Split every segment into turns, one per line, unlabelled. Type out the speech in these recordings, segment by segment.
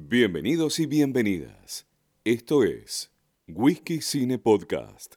Bienvenidos y bienvenidas. Esto es Whisky Cine Podcast.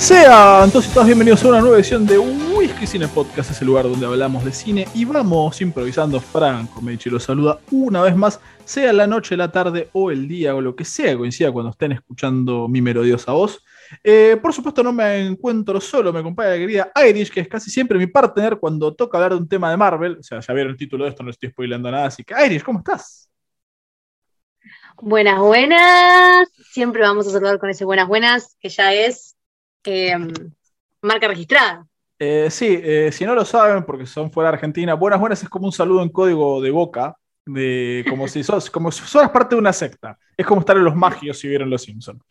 Sean todos y todas bienvenidos a una nueva edición de Whisky Cine Podcast, ese lugar donde hablamos de cine y vamos improvisando. Franco Medici los saluda una vez más, sea la noche, la tarde o el día o lo que sea coincida cuando estén escuchando mi melodiosa voz. Eh, por supuesto, no me encuentro solo, me acompaña la querida Irish, que es casi siempre mi partner cuando toca hablar de un tema de Marvel. O sea, ya vieron el título de esto, no estoy spoilando nada. Así que, Irish, ¿cómo estás?
Buenas, buenas. Siempre vamos a saludar con ese buenas, buenas, que ya es eh, marca registrada.
Eh, sí, eh, si no lo saben, porque son fuera de Argentina, buenas, buenas es como un saludo en código de boca, de, como, si sos, como si fueras parte de una secta. Es como estar en los magios si vieron Los Simpsons.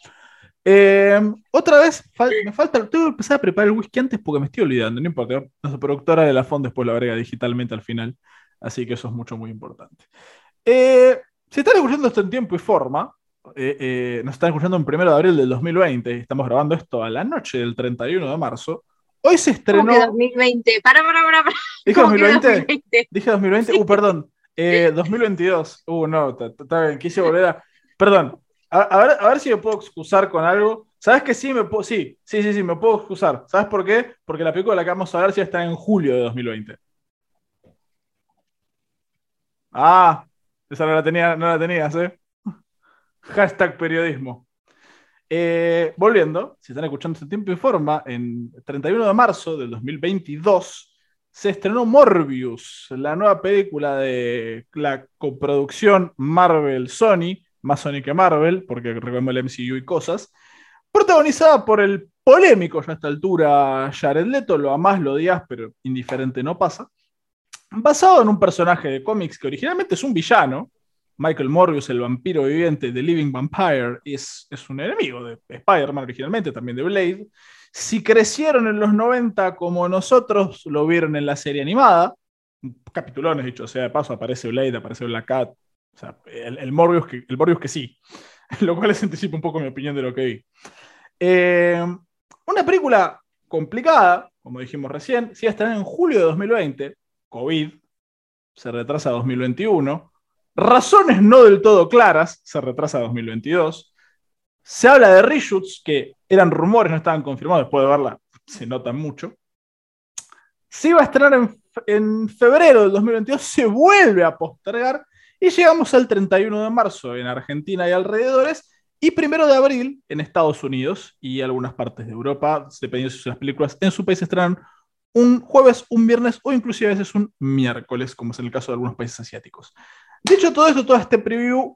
otra vez, me falta, tengo que empezar a preparar el whisky antes porque me estoy olvidando, no importa. Nuestra productora de la FON después lo agrega digitalmente al final, así que eso es mucho, muy importante. Eh, si están escuchando esto en tiempo y forma, eh, eh, nos están escuchando en primero de abril del 2020, y estamos grabando esto a la noche del 31 de marzo. Hoy se
¿Cómo
estrenó.
que 2020? Para, para, para, para.
¿Dije
¿Cómo que
2020?
2020?
Dije 2020. Uh, perdón. Eh, 2022. Uh, no, está bien. Quise volver a. Perdón. A, a ver, a ver si me puedo excusar con algo. ¿Sabes que sí? Me puedo... Sí, sí, sí, sí, me puedo excusar. ¿Sabes por qué? Porque la película de la que vamos a hablar sí está en julio de 2020. Ah, esa no la tenía, no la tenías, ¿eh? Hashtag periodismo. Eh, volviendo, si están escuchando este tiempo informa, en 31 de marzo del 2022 se estrenó Morbius, la nueva película de la coproducción Marvel-Sony, más Sony que Marvel, porque recordemos el MCU y cosas, protagonizada por el polémico ya a esta altura Jared Leto, lo amás, lo odias, pero indiferente no pasa, basado en un personaje de cómics que originalmente es un villano, Michael Morbius, el vampiro viviente de Living Vampire, es, es un enemigo de Spider-Man originalmente, también de Blade. Si crecieron en los 90 como nosotros lo vieron en la serie animada, capitulones dicho sea de paso, aparece Blade, aparece Black Cat, o sea, el, Morbius, que, el Morbius que sí, lo cual les anticipa un poco mi opinión de lo que vi. Eh, una película complicada, como dijimos recién, si están en julio de 2020, COVID, se retrasa a 2021. Razones no del todo claras, se retrasa a 2022. Se habla de reshoots que eran rumores, no estaban confirmados, después de verla se notan mucho. Se iba a estrenar en, en febrero del 2022, se vuelve a postergar y llegamos al 31 de marzo en Argentina y alrededores y primero de abril en Estados Unidos y algunas partes de Europa, dependiendo si las películas en su país estrenan un jueves, un viernes o inclusive a veces un miércoles, como es en el caso de algunos países asiáticos. Dicho todo esto, todo este preview,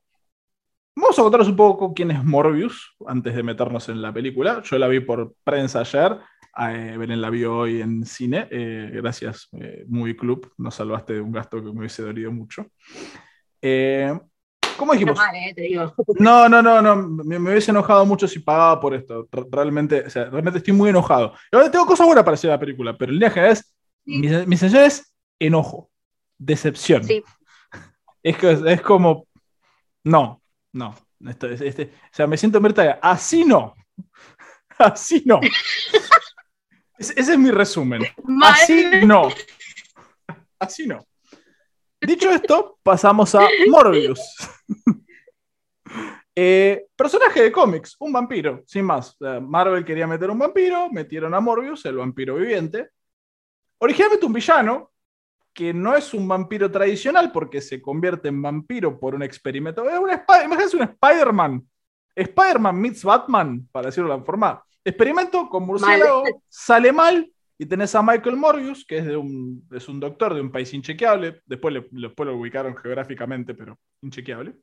vamos a contaros un poco quién es Morbius antes de meternos en la película. Yo la vi por prensa ayer, eh, Belén la vio hoy en cine. Eh, gracias, eh, Movie Club, nos salvaste de un gasto que me hubiese dolido mucho. Eh, ¿Cómo dijimos?
Está mal, eh, te digo.
No, no, no, no. Me, me hubiese enojado mucho si pagaba por esto. Realmente, o sea, realmente estoy muy enojado. Ahora tengo cosas buenas para de la película, pero línea general es.
Sí.
Mi, mi sensación es enojo, decepción.
Sí.
Es, que, es como. No, no. Esto, es- este, o sea, me siento Mirta, así no. Así no. Ese, ese es mi resumen. Así no. Así no. Dicho esto, pasamos a Morbius. Eh, personaje de cómics, un vampiro, sin más. Marvel quería meter un vampiro, metieron a Morbius, el vampiro viviente. Originalmente un villano, que no es un vampiro tradicional porque se convierte en vampiro por un experimento. Es un Imagínense un Spider-Man. Spider-Man meets Batman, para decirlo de la forma. Experimento con murciélago, sale mal, y tenés a Michael Morbius, que es, de un, es un doctor de un país inchequeable. Después, le- después lo ubicaron geográficamente, pero inchequeable.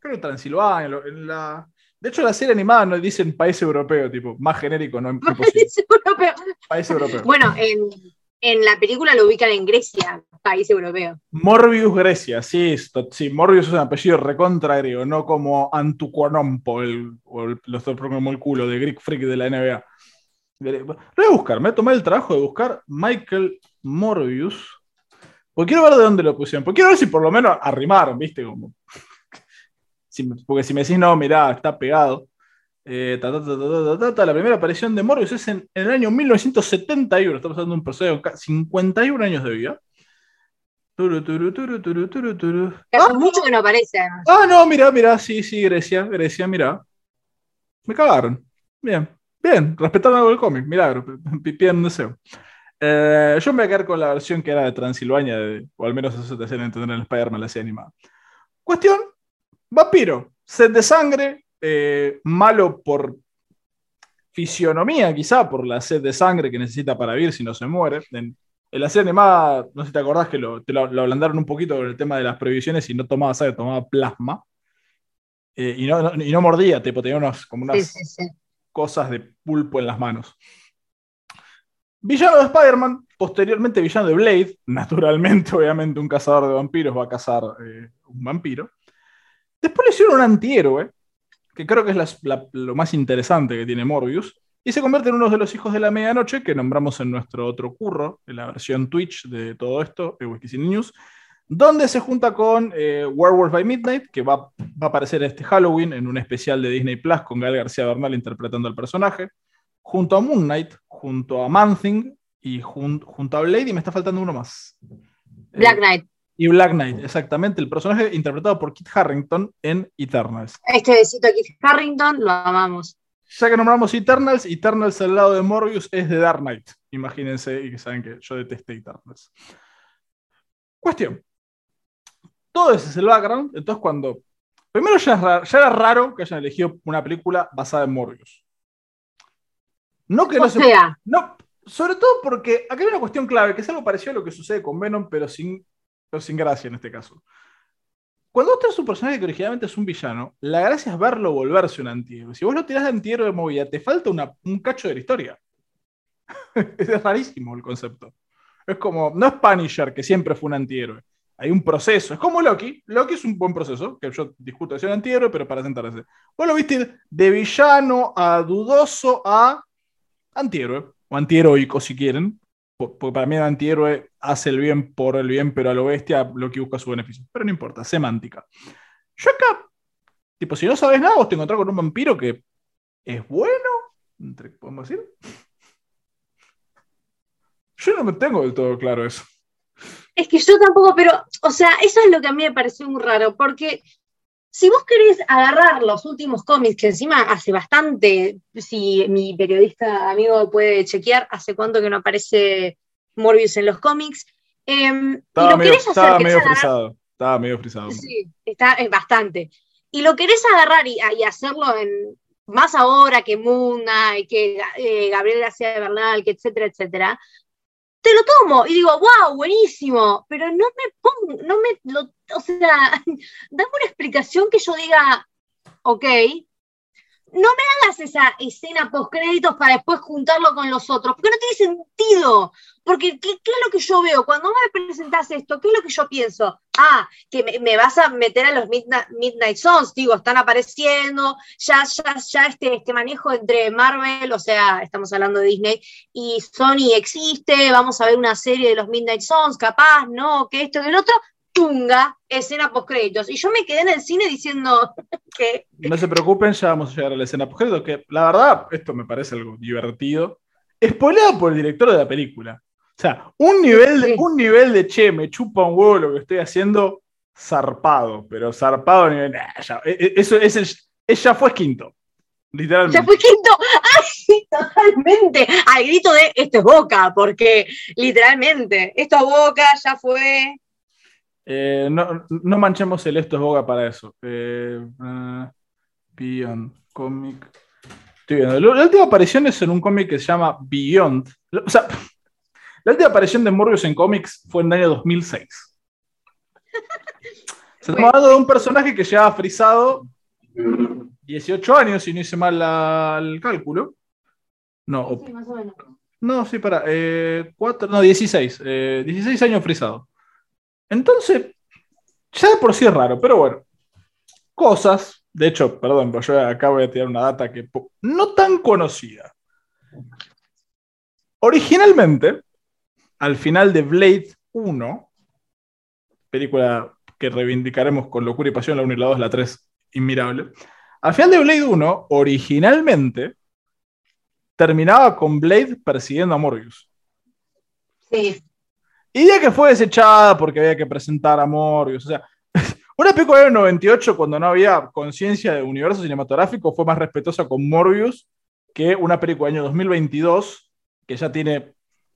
Creo que Transilvania. en la... De hecho, la serie animada no dicen país europeo, tipo, más genérico, no imposible.
País europeo.
País europeo.
Bueno, en, en la película lo ubican en Grecia, país europeo.
Morbius Grecia, sí, sí, Morbius es un apellido recontra griego, no como Antuquanompo, el, o el, lo estoy poniendo como el culo de Greek Freak de la NBA. Lo voy a buscar, me tomé el trabajo de buscar Michael Morbius, porque quiero ver de dónde lo pusieron, porque quiero ver si por lo menos arrimaron, ¿viste? Como, porque si me decís, no, mirá, está pegado. Eh, ta, ta, ta. La primera aparición de Morbius es en, en el año 1971. Estamos hablando de un con ca- 51 años de vida. Turu,
hace mucho que no aparece.
Ah, no, mira, mira, sí, sí, Grecia, Grecia, mira. Me cagaron. Bien, bien, respetaron algo el cómic, milagro, piden un deseo. Eh, yo me voy a quedar con la versión que era de Transilvania, de- o al menos eso te hacían entender en el Spider-Man, la serie animada. Cuestión, vampiro, sed de sangre, eh, malo por fisionomía, quizá, por la sed de sangre que necesita para vivir si no se muere. En, en la serie animada, no sé si te acordás que lo, te lo, lo ablandaron un poquito con el tema de las prohibiciones y no tomaba sangre, tomaba plasma. Eh, y, no, no- y no mordía, tipo, tenía unos, como unas
Sí, sí, sí.
cosas de pulpo en las manos. Villano de Spider-Man, posteriormente villano de Blade, naturalmente, obviamente, un cazador de vampiros va a cazar eh, un vampiro. Después le hicieron un antihéroe, que creo que es la- la- lo más interesante que tiene Morbius, y se convierte en uno de los hijos de la medianoche que nombramos en nuestro otro curro, en la versión Twitch de todo esto, de Whisky News, donde se junta con eh, Werewolf by Midnight, que va, va a aparecer este Halloween en un especial de Disney Plus con Gael García Bernal interpretando al personaje, junto a Moon Knight, junto a Man-Thing y jun- junto a Blade, y me está faltando uno más.
Black
Eh,
Knight.
Y Black Knight, exactamente, el personaje interpretado por Kit Harrington en Eternals.
Este besito aquí, Harrington, lo amamos.
Ya que nombramos Eternals, Eternals al lado de Morbius es de Dark Knight. Imagínense y que saben que yo detesté Eternals. Cuestión. Todo ese es el background. Entonces, cuando. Primero, ya, ya era raro que hayan elegido una película basada en Morbius. No que no se. No, sobre todo porque acá hay una cuestión clave, que es algo parecido a lo que sucede con Venom, pero sin, pero sin gracia en este caso. Cuando vos tenés un personaje que originalmente es un villano, la gracia es verlo volverse un antihéroe. Si vos lo tirás de antihéroe de movida, te falta un cacho de la historia. es rarísimo el concepto. Es como, no es Punisher, que siempre fue un antihéroe. Hay un proceso. Es como Loki. Loki es un buen proceso, que yo discuto de ser antihéroe, pero para sentarse. Vos lo viste de villano a dudoso a antihéroe, o antiheroico si quieren, po- porque para mí el antihéroe hace el bien por el bien, pero a lo bestia lo que busca su beneficio. Pero no importa, semántica. Yo acá, tipo, si no sabes nada, vos te encontrás con un vampiro que es bueno, entre- podemos decir. Yo no me tengo del todo claro eso.
es que yo tampoco, pero, o sea, eso es lo que a mí me pareció muy raro, porque si vos querés agarrar los últimos cómics, que encima hace bastante, si mi periodista amigo puede chequear, hace cuánto que no aparece Morbius en los cómics, em, y
Estaba
lo
medio,
querés hacer
estaba medio frisado. Estaba medio frisado.
Sí, está, es bastante. Y lo querés agarrar y, y hacerlo en más ahora que Muna y que eh, Gabriel García Bernal, que etcétera, etcétera. Te lo tomo y digo, wow, buenísimo, pero no me pongo, no me, lo, o sea, dame una explicación que yo diga, ok, no me hagas esa escena post créditos para después juntarlo con los otros, porque no tiene sentido. Porque, ¿qué, qué es lo que yo veo? Cuando me presentas esto, ¿qué es lo que yo pienso? Ah, que me, me vas a meter a los Midnight, Midnight Sons, digo, están apareciendo, ya, ya, ya este, este manejo entre Marvel, o sea, estamos hablando de Disney, y Sony existe, vamos a ver una serie de los Midnight Sons, capaz, no, que esto, que el otro, tunga, escena post créditos. Y yo me quedé en el cine diciendo que
No se preocupen, ya vamos a llegar a la escena post que la verdad, esto me parece algo divertido. Spoileado por el director de la película. O sea, un nivel, de,
Sí.
un nivel de che, me chupa un huevo lo que estoy haciendo, zarpado, pero zarpado a nivel. nah, ya, e- e- eso es el, ya fue quinto. Literalmente.
Ya fue quinto. ¡Ay, totalmente! Al grito de esto es boca, porque literalmente, esto es boca, ya fue.
Eh, no, no manchemos el esto es boga para eso. Eh, eh, Beyond Comic. Estoy viendo. La la última aparición es en un cómic que se llama Beyond. O sea, la última aparición de Morbius en cómics fue en el año 2006. Se estamos hablando de un personaje que llevaba frisado 18 años, si no hice mal la- el cálculo. No, o-
más o menos.
no, sí, para. Eh, cuatro, no, 16. eh, 16 años frisado. Entonces, ya de por sí es raro, pero bueno. Cosas. De hecho, perdón, pero yo acá voy a tirar una data que no tan conocida. Originalmente, al final de Blade 1, película que reivindicaremos con locura y pasión, la 1 y la 2, la 3, inmirable. Al final de Blade 1, originalmente, terminaba con Blade persiguiendo a Morbius.
Sí.
Y ya que fue desechada porque había que presentar a Morbius. O sea, una película del 98, cuando no había conciencia de universo cinematográfico, fue más respetuosa con Morbius que una película del año 2022, que ya tiene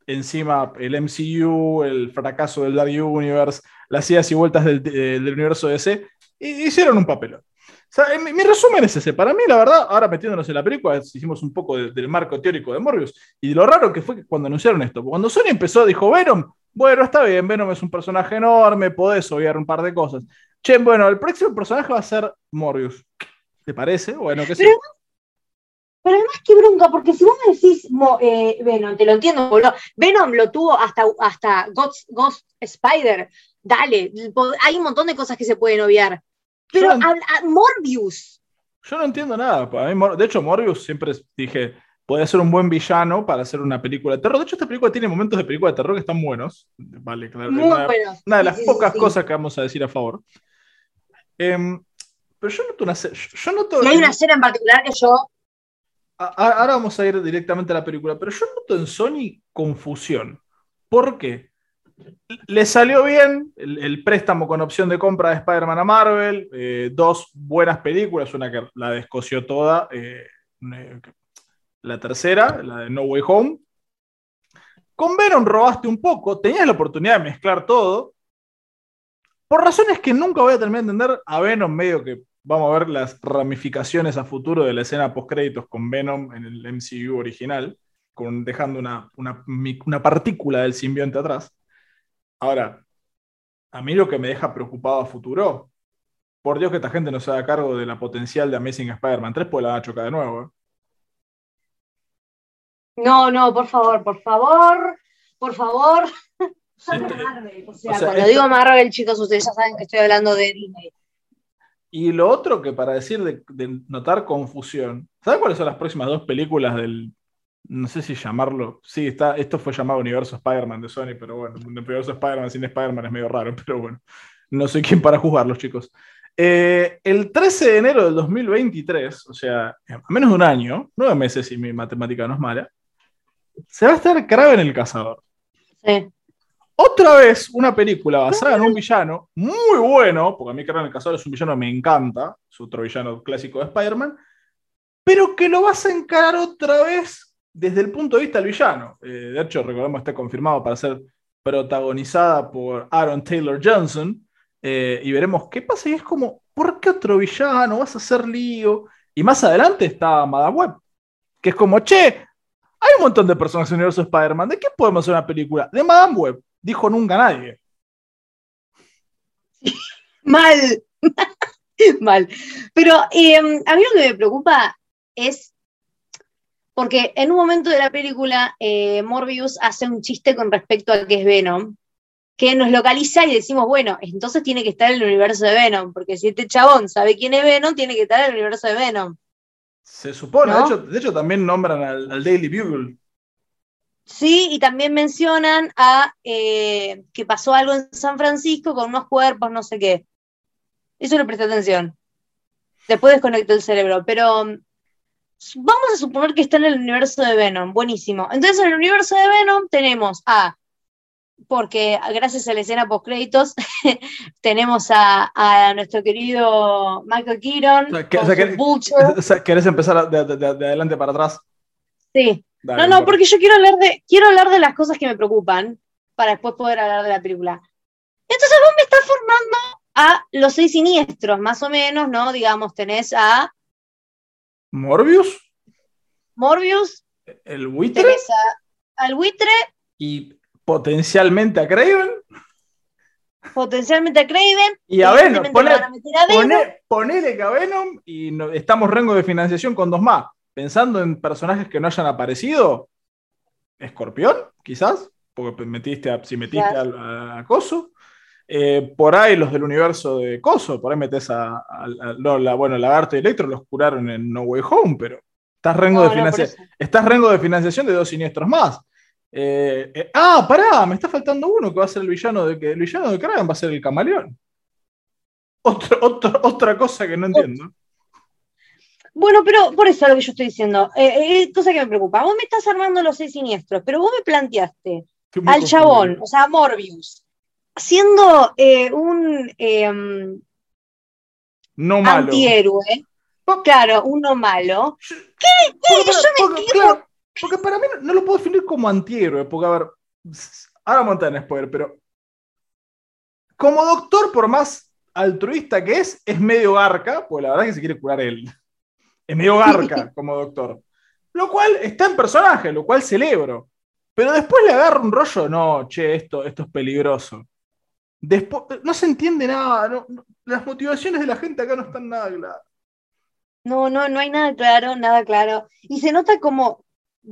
encima el MCU, el fracaso del Dark Universe, las idas y vueltas del, del universo DC, y hicieron un papelón. O sea, mi, mi, resumen es ese. Para mí, la verdad, ahora metiéndonos en la película, hicimos un poco de, del marco teórico de Morbius. Y lo raro que fue cuando anunciaron esto, cuando Sony empezó, dijo Venom, bueno, está bien, Venom es un personaje enorme, podés obviar un par de cosas. Che, bueno, el próximo personaje va a ser Morbius. ¿Te parece? Bueno, qué sé.
Pero, pero además, qué bronca, porque si vos me decís eh, Venom, te lo entiendo, boludo. Venom lo tuvo hasta, hasta Ghost, Ghost Spider. Dale, hay un montón de cosas que se pueden obviar. Pero
Yo no-
a, a Morbius.
Yo no entiendo nada. Mí, de hecho, Morbius siempre dije, puede ser un buen villano para hacer una película de terror. De hecho, esta película tiene momentos de película de terror que están buenos. Vale, claro.
Muy
una,
buenos.
una de las
sí,
pocas
sí.
cosas que vamos a decir a favor. Em, pero yo noto una... Yo noto...
Y hay una escena en particular que yo.
A- Ahora vamos a ir directamente a la película, pero yo noto en Sony confusión. ¿Por qué? Le salió bien el, el préstamo con opción de compra de Spider-Man a Marvel, eh, dos buenas películas, una que la descoció toda, eh, eh, la tercera, la de No Way Home. Con Venom robaste un poco, tenías la oportunidad de mezclar todo. Por razones que nunca voy a terminar de entender, a Venom medio que vamos a ver las ramificaciones a futuro de la escena post-créditos con Venom en el MCU original, con, dejando una, una, partícula del simbionte atrás. Ahora, a mí lo que me deja preocupado a futuro, por Dios que esta gente no se haga cargo de la potencial de Amazing Spider-Man 3, pues la van a chocar de nuevo. ¿eh?
No, no, por favor, por favor, por favor. Marvel. O sea,
o sea,
cuando
esto-
digo Marvel, chicos, ustedes ya saben que estoy hablando de Disney.
Y lo otro que para decir de, de notar confusión, ¿sabes cuáles son las próximas dos películas del, no sé si llamarlo, sí, está, esto fue llamado Universo Spider-Man de Sony, pero bueno, un Universo Spider-Man sin Spider-Man es medio raro, pero bueno, no soy quien para juzgarlos, chicos. Eh, el 13 de enero del 2023, o sea, a menos de un año, nueve meses si mi matemática no es mala, se va a estar Kraven el Cazador.
Sí.
Otra vez una película basada en un villano muy bueno, porque a mí Kraven el Cazador es un villano que me encanta, es otro villano clásico de Spider-Man, pero que lo vas a encarar otra vez desde el punto de vista del villano. Eh, de hecho, recordemos está confirmado para ser protagonizada por Aaron Taylor Johnson, eh, y veremos qué pasa, y es como, ¿por qué otro villano? ¿Vas a hacer lío? Y más adelante está Madame Web, que es como, che, hay un montón de personas en el universo Spider-Man, ¿de qué podemos hacer una película? De Madame Web, dijo nunca nadie.
Mal. Mal. Pero eh, a mí lo que me preocupa es porque en un momento de la película eh, Morbius hace un chiste con respecto a que es Venom, que nos localiza y decimos, bueno, entonces tiene que estar en el universo de Venom, porque si este chabón sabe quién es Venom, tiene que estar en el universo de Venom.
Se supone,
¿No?
de, hecho, de hecho también nombran al, al Daily Bugle.
Sí, y también mencionan a eh, que pasó algo en San Francisco con unos cuerpos, no sé qué. Eso le presté atención. Después desconectó el cerebro, pero mm, vamos a suponer que está en el universo de Venom. Buenísimo. Entonces, en el universo de Venom tenemos a, porque gracias a la escena post créditos, tenemos a, a nuestro querido Michael Keaton
O sea, que-
con
o sea,
su
que-
Vulture.
O sea, ¿Querés empezar de, de- de- de adelante para atrás?
Sí.
Dale,
No, no, porque yo quiero hablar de, quiero hablar de las cosas que me preocupan para después poder hablar de la película. Entonces vos me estás formando a los seis siniestros, más o menos, ¿no? Digamos, tenés a
Morbius,
Morbius,
el buitre
tenés a, al buitre,
y potencialmente a Craven.
potencialmente a Craven,
Y a Venom,
van a
que a Venom y no- estamos rengo de financiación con dos más. Pensando en personajes que no hayan aparecido, Escorpión, quizás, porque metiste a, si metiste al- a, Coso. Eh, por ahí los del universo de Coso, por ahí metes a, a- a- no, la, bueno, Lagarto y Electro los curaron en No Way Home, pero estás rengo,
No,
de, financia- estás rengo de financiación de dos siniestros más. Eh, eh, ah, pará, me está faltando uno que va a ser el villano de que el villano de Kraven va a ser el camaleón. Otro- otro- otra cosa que no entiendo.
Bueno, pero por eso es lo que yo estoy diciendo. Eh, eh, cosa que me preocupa. Vos me estás armando los seis siniestros, pero vos me planteaste al chabón, o sea, a Morbius, siendo un em,
No malo.
antihéroe. Claro, uno malo.
Porque,
Yo me
porque, claro, porque para mí no, no lo puedo definir como antihéroe, porque a ver, ahora entrar en spoiler, pero como doctor, por más altruista que es, es medio garca, pues la verdad es que se quiere curar él. Es medio garca como doctor. Lo cual está en personaje, lo cual celebro. Pero después le agarra un rollo, no, che, esto, esto es peligroso. Después, no se entiende nada, no- no- las motivaciones de la gente acá no están nada claras.
No, no, no hay nada claro, nada claro. Y se nota como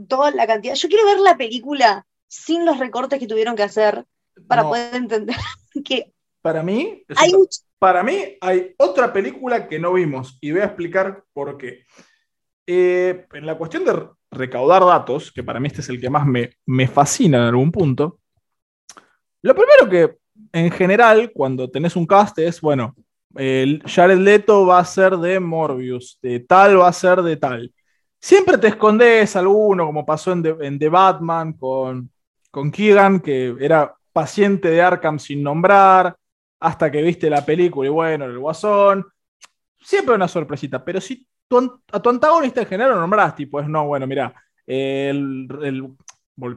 toda la cantidad. Yo quiero ver la película sin los recortes que tuvieron que hacer para
No,
poder entender que
para mí,
hay un
Para mí hay otra película que no vimos y voy a explicar por qué. Eh, en la cuestión de recaudar datos, que para mí este es el que más me, me fascina en algún punto, lo primero que en general cuando tenés un cast es, bueno, el Jared Leto va a ser de Morbius, de tal va a ser de tal. Siempre te escondes alguno, como pasó en The, Batman con, con Keegan, que era paciente de Arkham sin nombrar hasta que viste la película y bueno, el guasón. Siempre una sorpresita, pero si a tu antagonista en general lo nombrás, tipo, es no, bueno, mira, el, el-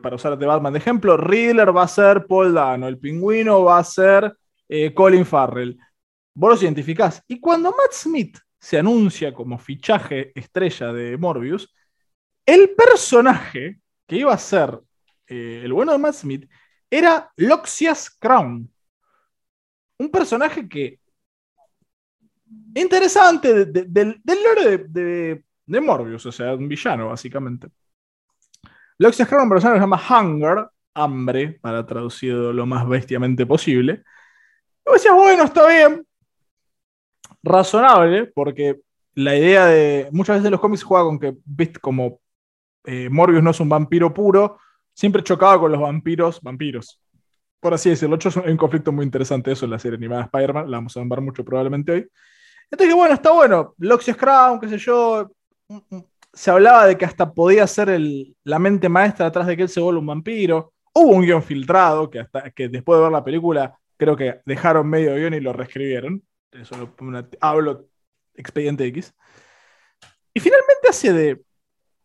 para usar de Batman de ejemplo, Riddler va a ser Paul Dano, el pingüino va a ser eh, Colin Farrell. Vos los identificás. Y cuando Matt Smith se anuncia como fichaje estrella de Morbius, el personaje que iba a ser eh, el bueno de Matt Smith era Loxias Crown un personaje que. Interesante de- de- del, del lore de, Morbius, o sea, un villano, básicamente. Loxias Crown, un personaje que se llama Hunger, hambre, para traducido lo más bestiamente posible. Y decías, bueno, está bien. Razonable, porque la idea de. Muchas veces los cómics juega con que, viste, como eh, Morbius no es un vampiro puro, siempre chocaba con los vampiros, vampiros por así decirlo. Es un, conflicto muy interesante eso en la serie animada de Spider-Man, la vamos a nombrar mucho probablemente hoy. Entonces, bueno, está bueno. Loxias Crown, qué sé yo. mm, mm, Se hablaba de que hasta podía ser el- la mente maestra atrás de que él se vuelva un vampiro. Hubo un guion filtrado que, hasta, que después de ver la película creo que dejaron medio guion y lo reescribieron. Una- hablo expediente X. Y finalmente hace de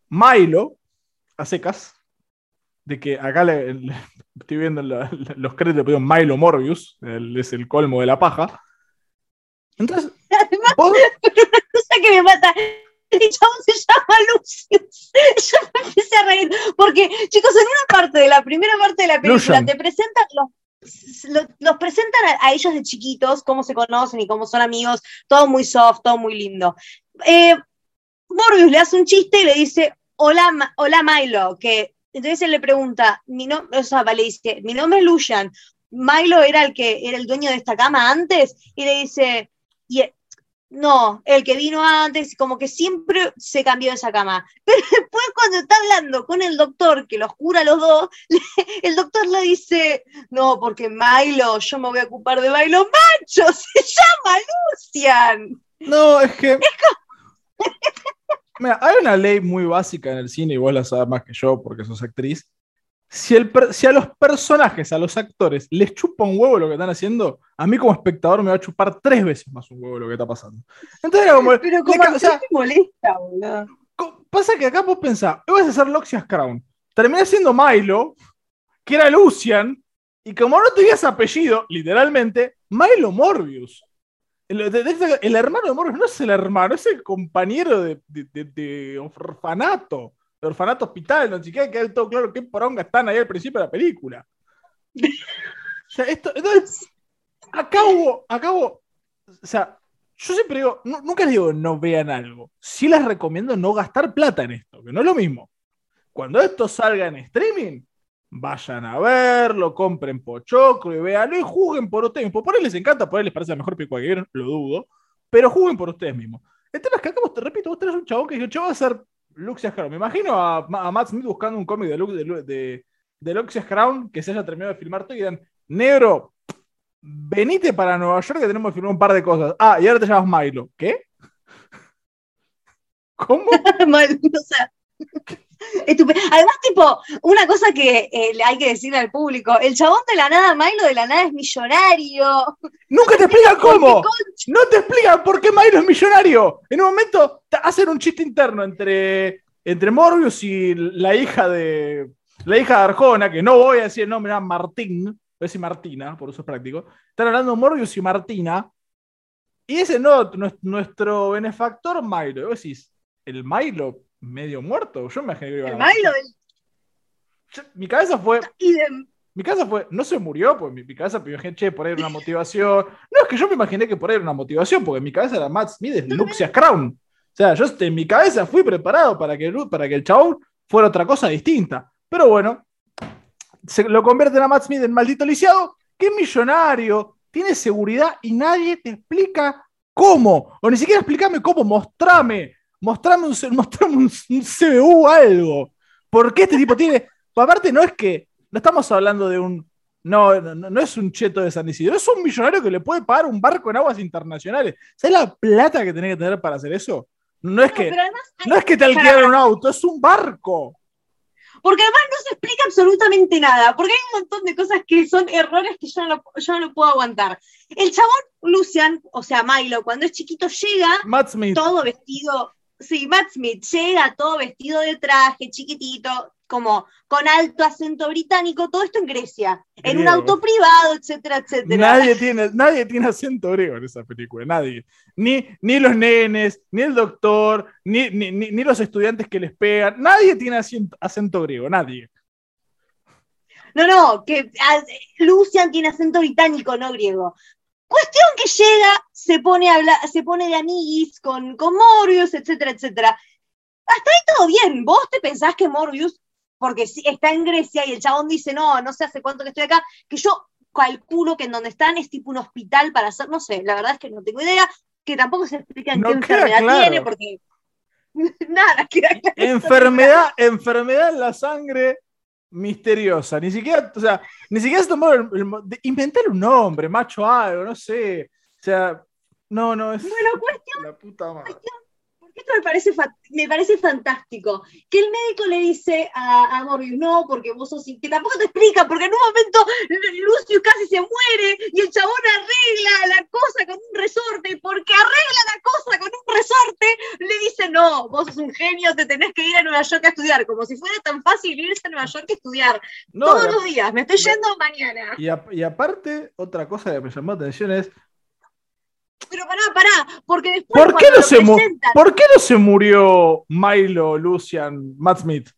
Milo, a secas, de que acá le, le- estoy viendo la- la- los créditos, le Milo Morbius, el- es el colmo de la paja. Entonces, vos-
cosa que me mata. El chabón se llama Lucius. Yo me empecé a reír. Porque, chicos, en una parte de la primera parte de la película
Lucian.
te presentan los, los, los presentan a, a ellos de chiquitos, cómo se conocen y cómo son amigos, todo muy soft, todo muy lindo. Eh, Morbius le hace un chiste y le dice, hola, Ma- hola Milo, que entonces él le pregunta, mi no, o sea, le dice, mi nombre es Lucian, Milo era el que era el dueño de esta cama antes, y le dice, y, e- no, el que vino antes, como que siempre se cambió esa cama. Pero después cuando está hablando con el doctor, que los cura a los dos, le- el doctor le dice, no, porque Milo, yo me voy a ocupar de Milo Macho, se llama Lucian.
no, es que. Mira, hay una ley muy básica en el cine, y vos la sabes más que yo porque sos actriz. Si, el per- si a los personajes, a los actores, les chupa un huevo lo que están haciendo, a mí como espectador me va a chupar tres veces más un huevo lo que está pasando. Entonces era como.
Pero como
ca-
a
o sea,
mí me molesta, boludo.
Pasa que acá vos pensás, hoy vas a hacer Loxias Crown. Terminé siendo Milo, que era Lucian, y como no tenías apellido, literalmente, Milo Morbius. El, de- el hermano de Morbius no es el hermano, es el compañero de, de- de- de orfanato, orfanato hospital, no siquiera queda todo claro qué poronga están ahí al principio de la película. O sea, esto, entonces, acá hubo, o sea, yo siempre digo, nu- nunca les digo no vean algo. Sí les recomiendo no gastar plata en esto, que no es lo mismo. Cuando esto salga en streaming, vayan a verlo, compren pochoclo y véanlo y juguen por ustedes mismos. Por ahí les encanta, por ahí les parece la mejor película que vieron, lo dudo, pero juguen por ustedes mismos. El tema es que acá, vos, te repito, vos tenés un chabón que dijo, che, va a ser Luxias Crown. Me imagino a, Ma- a Matt Smith buscando un cómic de, de, Lu- de, de Luxias Crown que se haya terminado de filmar todo y digan, negro, venite para Nueva York que tenemos que filmar un par de cosas. Ah, y ahora te llamas Milo. ¿Qué? ¿Cómo?
O sea, estupe- Además, tipo, una cosa que eh, hay que decirle al público, el chabón de la nada, Milo de la nada es millonario.
Nunca te explican cómo. No te explican por qué Milo es millonario. En un momento hacen un chiste interno entre, entre Morbius y la hija de la hija de Arjona, que no voy a decir el nombre, era Martín, voy a decir Martina, por uso práctico. Están hablando Morbius y Martina. Y ese no, nues- nuestro benefactor Milo. Y vos decís, ¿el Milo medio muerto? Yo me imaginé que iba a-
Milo
Yo- Mi cabeza fue,
de-
mi cabeza fue, no se murió, pues mi, mi cabeza me imaginé, che, por ahí era una motivación. No, es que yo me imaginé que por ahí era una motivación, porque mi cabeza era Matt Smith, es Luxias Crown. O sea, yo en mi cabeza fui preparado para que, el- para que el chabón fuera otra cosa distinta. Pero bueno, se lo convierten a Matt Smith en maldito lisiado, que es millonario, tiene seguridad y nadie te explica cómo. O ni siquiera explícame cómo, mostrame. Mostrame un, mostrame un, un CBU algo. ¿Por qué este tipo tiene.? Aparte, no es que. No estamos hablando de un. No, no, no es un cheto de San Isidro, es un millonario que le puede pagar un barco en aguas internacionales. ¿Sabes la plata que tenés que tener para hacer eso? No es que,
además,
no es que te alquilaron un auto, es un barco.
porque además no se explica absolutamente nada, porque hay un montón de cosas que son errores que yo no, lo- yo no lo puedo aguantar. El chabón Lucian, o sea, Milo, cuando es chiquito llega todo vestido, sí, Matt Smith llega todo vestido de traje, chiquitito, como con alto acento británico, todo esto en Grecia, en un auto privado, etcétera, etcétera.
Nadie tiene, nadie tiene acento griego en esa película, nadie. Ni, ni los nenes, ni el doctor, ni, ni, ni- los estudiantes que les pegan. Nadie tiene acento, acento griego, nadie.
No, no, que ah, Lucian tiene acento británico, no griego. Cuestión que llega, se pone, a hablar, se pone de amiguis con, con Morbius, etcétera, etcétera. Hasta ahí todo bien. Vos te pensás que Morbius, porque está en Grecia y el chabón dice, no, no sé hace cuánto que estoy acá, que yo calculo que en donde están es tipo un hospital para hacer, no sé, la verdad es que no tengo idea, que tampoco se explica en
No
qué enfermedad
claro.
tiene, porque nada queda claro.
Enfermedad, enfermedad en la sangre misteriosa. Ni siquiera, o sea, ni siquiera se tomaron el, el inventar un nombre, macho algo, no sé. O sea, no, no, es
Bueno, cuestión
la puta madre.
Porque esto me parece, me parece fantástico. Que el médico le dice a, a Morbius, no, porque vos sos... in-", Que tampoco te explica, porque en un momento Lucius casi se muere y el chabón arregla la cosa con un resorte. y Porque arregla la cosa con un resorte, le dice, no, vos sos un genio, te tenés que ir a Nueva York a estudiar. Como si fuera tan fácil irse a Nueva York a estudiar.
No,
Todos
la-
los días, me estoy yendo mañana.
y, a- y aparte, otra cosa que me llamó la atención es,
Pero pará, pará, porque después
¿por qué, no se
presentan-
¿por qué no se murió Milo, Lucian, Matt Smith?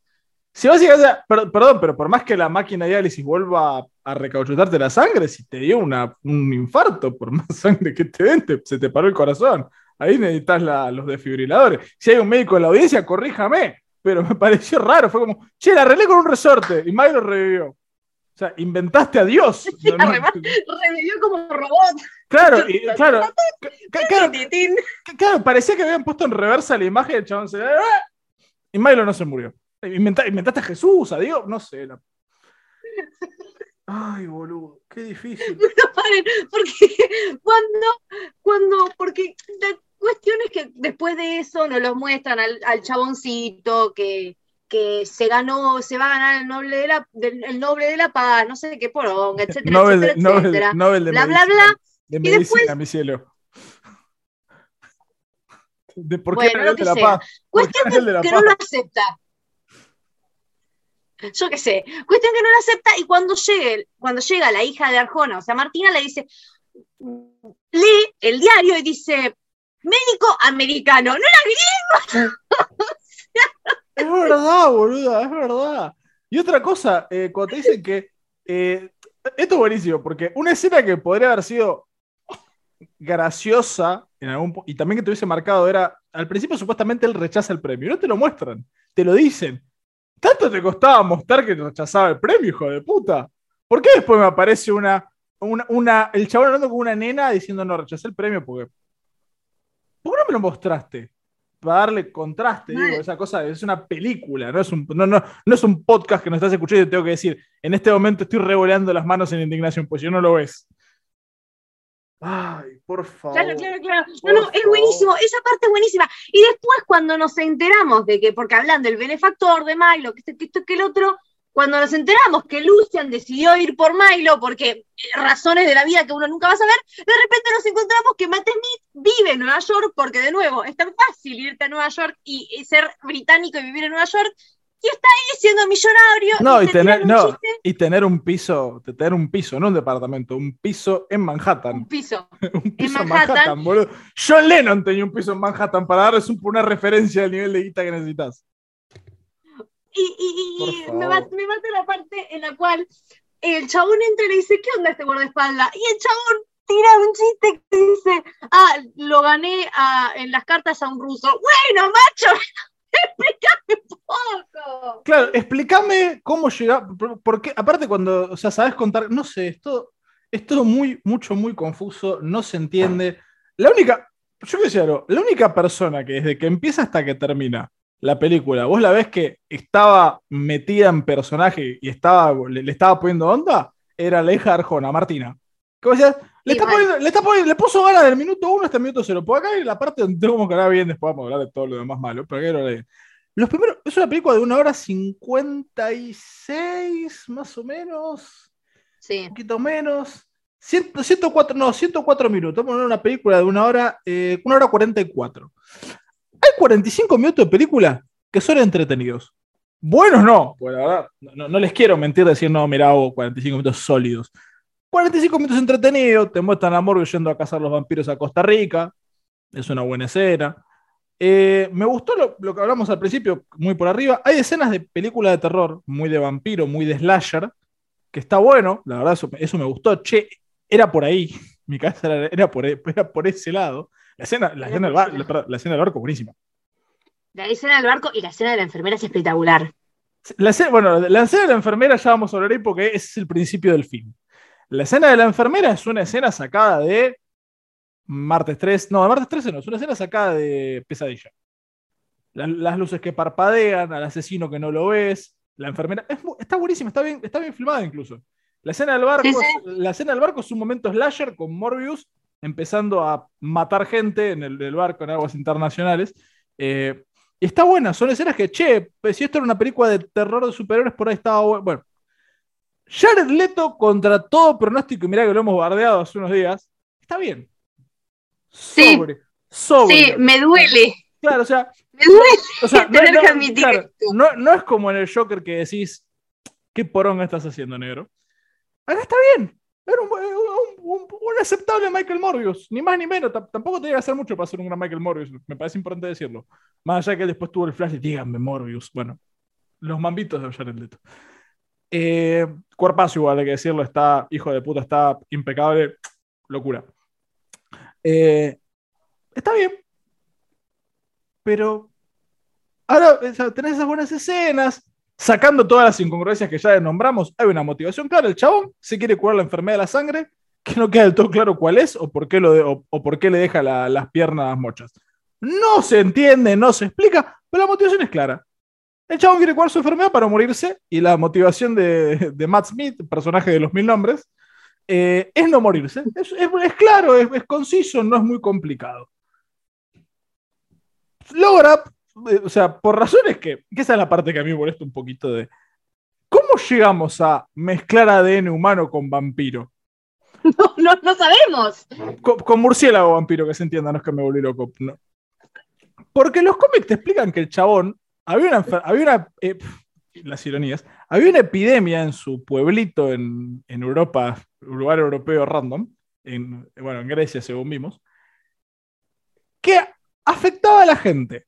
Si sea, per- perdón, pero por más que la máquina de diálisis vuelva a, a recauchutarte la sangre, si te dio una, un infarto, por más sangre que te den, te- se te paró el corazón. Ahí necesitas la- los desfibriladores. Si hay un médico en la audiencia, corríjame. Pero me pareció raro. Fue como, che, la arreglé con un resorte. Y Milo revivió. O sea, inventaste a Dios. No, no-
Además, revivió como robot.
Claro, y- claro, claro, parecía que habían puesto en reversa la imagen del chabón. Se... ¡Ah! Y Milo no se murió. Inventa- inventaste a Jesús, a Dios, no sé. la- Ay, boludo, qué difícil.
No paren, porque cuando, cuando, porque la cuestión es que después de eso nos lo muestran al, al chaboncito que, que se ganó, se va a ganar el noble de la, del- el noble de la paz, no sé qué poronga, etcétera,
Nobel de,
etcétera,
Nobel,
etcétera.
Nobel de
Bla, bla,
medicina.
bla.
De medicina,
después-
mi cielo. De ¿Por qué
Bueno, lo que
de la
sea. Cuestión
Nobel de la
que
paz?
no lo acepta. Yo qué sé. Cuestión que no lo acepta y cuando llegue, cuando llega la hija de Arjona, o sea, Martina le dice, lee el diario y dice, médico americano. No era
Es verdad, boluda, es verdad. Y otra cosa, eh, cuando te dicen que. eh, esto es buenísimo, porque una escena que podría haber sido graciosa en algún pu- y también que te hubiese marcado era. Al principio, supuestamente él rechaza el premio. No te lo muestran, te lo dicen. ¿Tanto te costaba mostrar que rechazaba el premio, hijo de puta? ¿Por qué después me aparece una. una, una- el chabón hablando con una nena diciendo no, rechacé el premio porque. ¿Por qué no me lo mostraste? para darle contraste,
Mal.
digo, esa cosa es una película, no es un, no, no, no es un podcast que nos estás escuchando y te tengo que decir, en este momento estoy revoleando las manos en indignación, pues si no lo ves. Ay, por favor.
Claro, claro, claro. No, no, es
favor.
buenísimo, esa parte es buenísima. Y después cuando nos enteramos de que, porque hablan del benefactor de Milo, que esto, que esto, que el otro, cuando nos enteramos que Lucian decidió ir por Milo, porque eh, razones de la vida que uno nunca va a saber, de repente nos encontramos que Matt Smith vive en Nueva York, porque de nuevo, es tan fácil irte a Nueva York y, y ser británico y vivir en Nueva York, y está ahí siendo millonario.
No, y
te
tener, no,
chiste,
y tener un piso, tener un piso, no un departamento, un piso en Manhattan.
un piso.
un piso en
Manhattan.
Manhattan, boludo. John Lennon tenía un piso en Manhattan para darles un- una referencia del nivel de guita que necesitas.
Y, y- y-
Por
y me, mata, me mata la parte en la cual el chabón entra y le dice, ¿qué onda este guardaespaldas? Y el chabón tira un chiste que dice, ah, lo gané a- en las cartas a un ruso. Bueno, macho, explícame poco.
Claro, explícame cómo llegar, por- porque aparte cuando, o sea, sabes contar, no sé, es todo, es todo muy, mucho, muy confuso, no se entiende. La única, yo qué sé, la única persona que desde que empieza hasta que termina la película, vos la ves que estaba metida en personaje y estaba, le, le estaba poniendo onda, era la hija de Arjona, Martina. Decías, le, está poniendo- le, está poniendo- le puso ganas del minuto uno hasta el minuto cero. Por acá hay la parte donde tengo que hablar bien, después vamos a hablar de todo lo demás malo, pero acá hay. Los primeros, es una película de una hora 56, más o menos,
Sí,
un poquito menos. 100 104, no, 104 minutos. Vamos a ver una película de una hora, eh, una hora 44. Hay 45 minutos de película que son entretenidos. Buenos no, pues la verdad, no, no- no les quiero mentir decir, no, mira, hago 45 minutos sólidos. 45 minutos entretenidos, te muestran a Morbius yendo a cazar los vampiros a Costa Rica. Es una buena escena. Eh, me gustó lo, lo que hablamos al principio, muy por arriba. Hay escenas de película de terror, muy de vampiro, muy de slasher, que está bueno, la verdad, eso, eso me gustó. Che, era por ahí. Mi casa era, era por, era por ese lado. La escena, la, escena del bar- la- perdón, la escena del barco, buenísima.
la escena del barco y la escena de la enfermera es espectacular.
La escena, bueno, la escena de la enfermera ya vamos a hablar ahí porque es el principio del film. La escena de la enfermera es una escena sacada de Martes 3, no, de Martes 13 no, es una escena sacada de Pesadilla. La- las luces que parpadean, al asesino que no lo ves, la enfermera, es está buenísima, está bien, está bien filmada incluso. La escena del barco,
Sí, sí.
es- la escena del barco es un momento slasher con Morbius empezando a matar gente en el, el barco en aguas internacionales. Eh, está buena, son escenas que, che, pues, si esto era una película de terror de superhéroes, por ahí estaba bueno. Jared Leto contra todo pronóstico, y mirá que lo hemos bardeado hace unos días, está bien.
Sí.
Sobre, sobre.
Sí, me duele,
Claro, o sea,
me duele.
o sea,
Tener que admitir esto.
no, no es como en el Joker que decís, ¿qué poronga estás haciendo, negro? Acá está bien. Era un, un- un- un aceptable Michael Morbius, ni más ni menos. Tam- Tampoco tenía que hacer mucho para ser un gran Michael Morbius, me parece importante decirlo. Más allá que después tuvo el flash de díganme Morbius. Bueno, los mambitos de Jared Leto. Eh, cuerpazo igual, hay que decirlo, está, hijo de puta, está impecable. Locura. Eh, está bien. Pero ahora tenés esas buenas escenas, sacando todas las incongruencias que ya nombramos, hay una motivación clara. El chabón se quiere curar la enfermedad de la sangre, que no queda del todo claro cuál es o por qué, lo o, por qué le deja la- las piernas mochas. No se entiende, no se explica, pero la motivación es clara. El chabón quiere curar su enfermedad para morirse y la motivación de, de Matt Smith, personaje de los mil nombres, eh, es no morirse. Es, es- es claro, es, es conciso, no es muy complicado. Logra, eh, o sea, por razones que, que esa es la parte que a mí me molesta un poquito de, ¿cómo llegamos a mezclar ADN humano con vampiro?
No, no, no sabemos.
Con, con murciélago vampiro, que se entienda, no es que me volví loco. no. Porque los cómics te explican que el chabón había una, había una eh, las ironías, había una epidemia en su pueblito en, en Europa, un lugar europeo random, en, bueno, en Grecia según vimos, que afectaba a la gente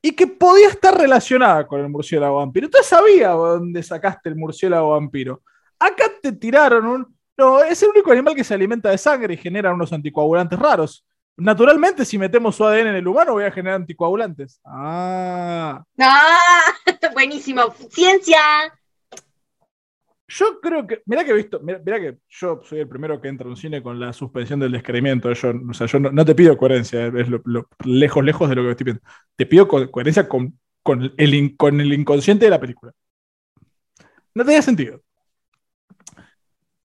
y que podía estar relacionada con el murciélago vampiro. Entonces sabía dónde sacaste el murciélago vampiro. Acá te tiraron un... No, es el único animal que se alimenta de sangre y genera unos anticoagulantes raros. Naturalmente, si metemos su ADN en el humano, voy a generar anticoagulantes. Ah.
Ah, buenísimo. Ciencia.
Yo creo que, mirá que he visto, mirá, mirá que yo soy el primero que entra a un cine con la suspensión del descreimiento. Yo, o sea, yo no, no te pido coherencia, es lo, lo- lejos, lejos de lo que estoy pidiendo. Te pido co- coherencia con, con, el, in- con el inconsciente de la película. No tenía sentido.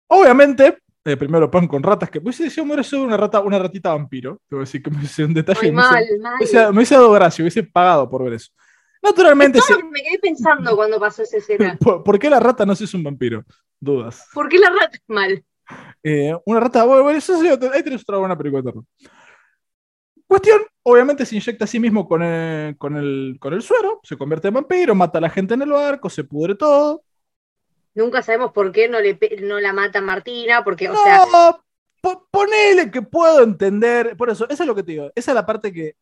Obviamente, eh, primero pan con ratas, que hubiese sido hubiera sido una rata, una ratita vampiro. Debo decir que me hubiese un detalle. Me hubiese-
mal,
me
mal.
hubiese, me hubiese dado gracia, hubiese pagado por ver eso. Naturalmente,
que me quedé pensando cuando pasó esa escena.
¿por, por qué la rata no se es un vampiro? Dudas.
¿Por qué la rata es mal?
Eh, una rata, bueno, bueno, eso sí, ahí tenés otra buena película de terror. Cuestión, obviamente se inyecta a sí mismo con el, con, el, con el suero, se convierte en vampiro, mata a la gente en el barco, se pudre todo.
Nunca sabemos por qué no, le, no la mata Martina, porque, o sea,
No, po- ponele que puedo entender. Por eso, esa es lo que te digo. Esa es la parte que.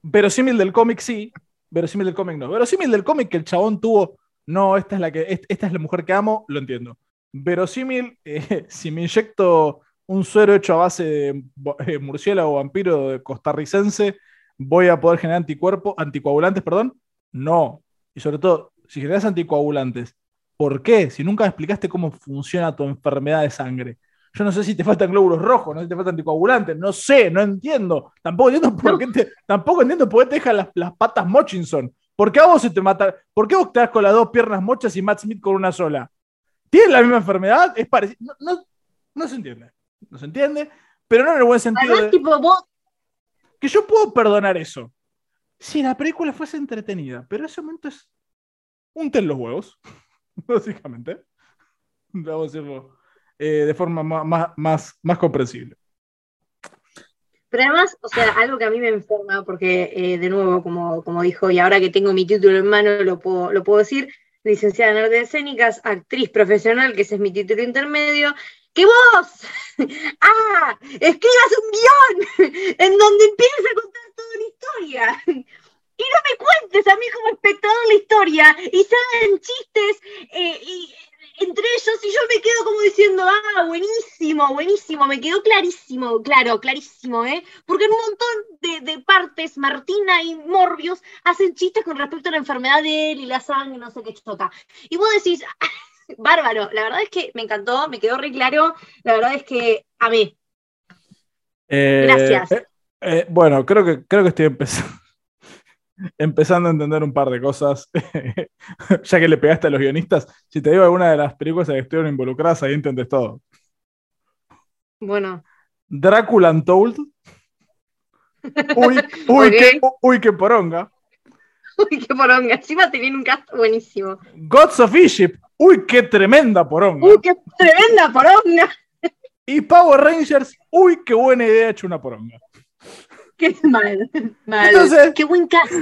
Verosímil del cómic, sí. Verosímil del cómic, no. Verosímil del cómic que el chabón tuvo. No, esta es la que. est- Esta es la mujer que amo, lo entiendo. Verosímil, eh, si me inyecto un suero hecho a base de eh, murciélago vampiro costarricense, voy a poder generar anticuerpos, anticoagulantes, perdón. No. Y sobre todo, si generas anticoagulantes, ¿por qué? Si nunca me explicaste cómo funciona tu enfermedad de sangre. Yo no sé si te faltan glóbulos rojos, no sé si te faltan anticoagulantes, no sé, no entiendo. Tampoco entiendo por qué te, tampoco entiendo por qué te dejan las, las patas Mochinson. ¿Por qué a vos se te mata? ¿Por qué vos te das con las dos piernas mochas y Matt Smith con una sola? ¿Tienen la misma enfermedad? Es parecido. No, no, no se entiende. No se entiende, pero no en el buen sentido
además,
de
tipo, vos,
que yo puedo perdonar eso. Si la película fuese entretenida, pero ese momento es un ten los huevos, básicamente. Vamos a decirlo de forma ma- ma- más, más, comprensible.
pero además, o sea, algo que a mí me enferma, porque eh, de nuevo, como, como dijo, y ahora que tengo mi título en mano, lo puedo, lo puedo decir, licenciada en artes escénicas, actriz profesional, que ese es mi título intermedio, que vos, ah, escribas un guion en donde empieces a contar toda la historia. Y no me cuentes a mí como espectador la historia y hagan chistes eh, y, entre ellos y yo me quedo como diciendo, ah, buenísimo, buenísimo, me quedó clarísimo, claro, clarísimo, ¿eh? Porque en un montón de, de partes Martina y Morbius hacen chistes con respecto a la enfermedad de él y la sangre, no sé qué chota. Y vos decís, bárbaro, la verdad es que me encantó, me quedó re claro, la verdad es que amé.
Eh,
Gracias.
eh, eh, bueno, creo que, creo que estoy empezando, empezando a entender un par de cosas. ya que le pegaste a los guionistas, si te digo alguna de las películas en las que estuvieron involucradas, ahí entendés todo.
Bueno,
Drácula Untold. Uy, uy, qué, uy, qué poronga.
uy, qué poronga, encima tenían un cast buenísimo.
Gods of Egypt. Uy, qué tremenda poronga.
Uy, qué tremenda poronga.
Y Power Rangers. Uy, qué buena idea hecho una poronga.
Qué mal, mal.
Entonces-
qué buen cast.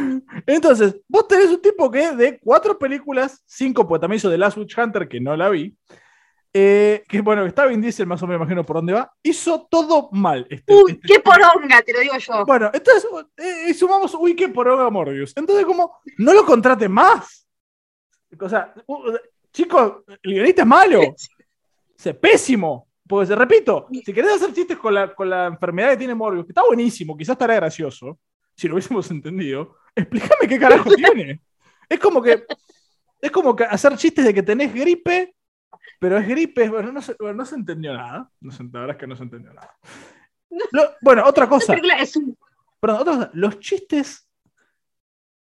Entonces, vos tenés un tipo que de cuatro películas, cinco, pues también hizo The Last Witch Hunter, que no la vi. eh, que bueno, está Vin Diesel, más o menos me imagino por dónde va. Hizo todo mal. Este,
Uy,
este-
qué poronga, te lo digo yo.
Bueno, entonces, eh, y sumamos, uy, qué poronga Morbius. Entonces, como, no lo contrate más. O sea, uh, chicos, el guionista es malo. Es pésimo. Porque, se repito, si querés hacer chistes con la, con la enfermedad que tiene Morbius, que está buenísimo, quizás estará gracioso, si lo hubiésemos entendido, explícame qué carajo tiene. Es como que, es como que hacer chistes de que tenés gripe, pero es gripe, bueno, no se, bueno, no se entendió nada. No se, la verdad es que no se entendió nada. Lo- bueno, otra cosa.
película es un
Perdón, otra cosa, los chistes.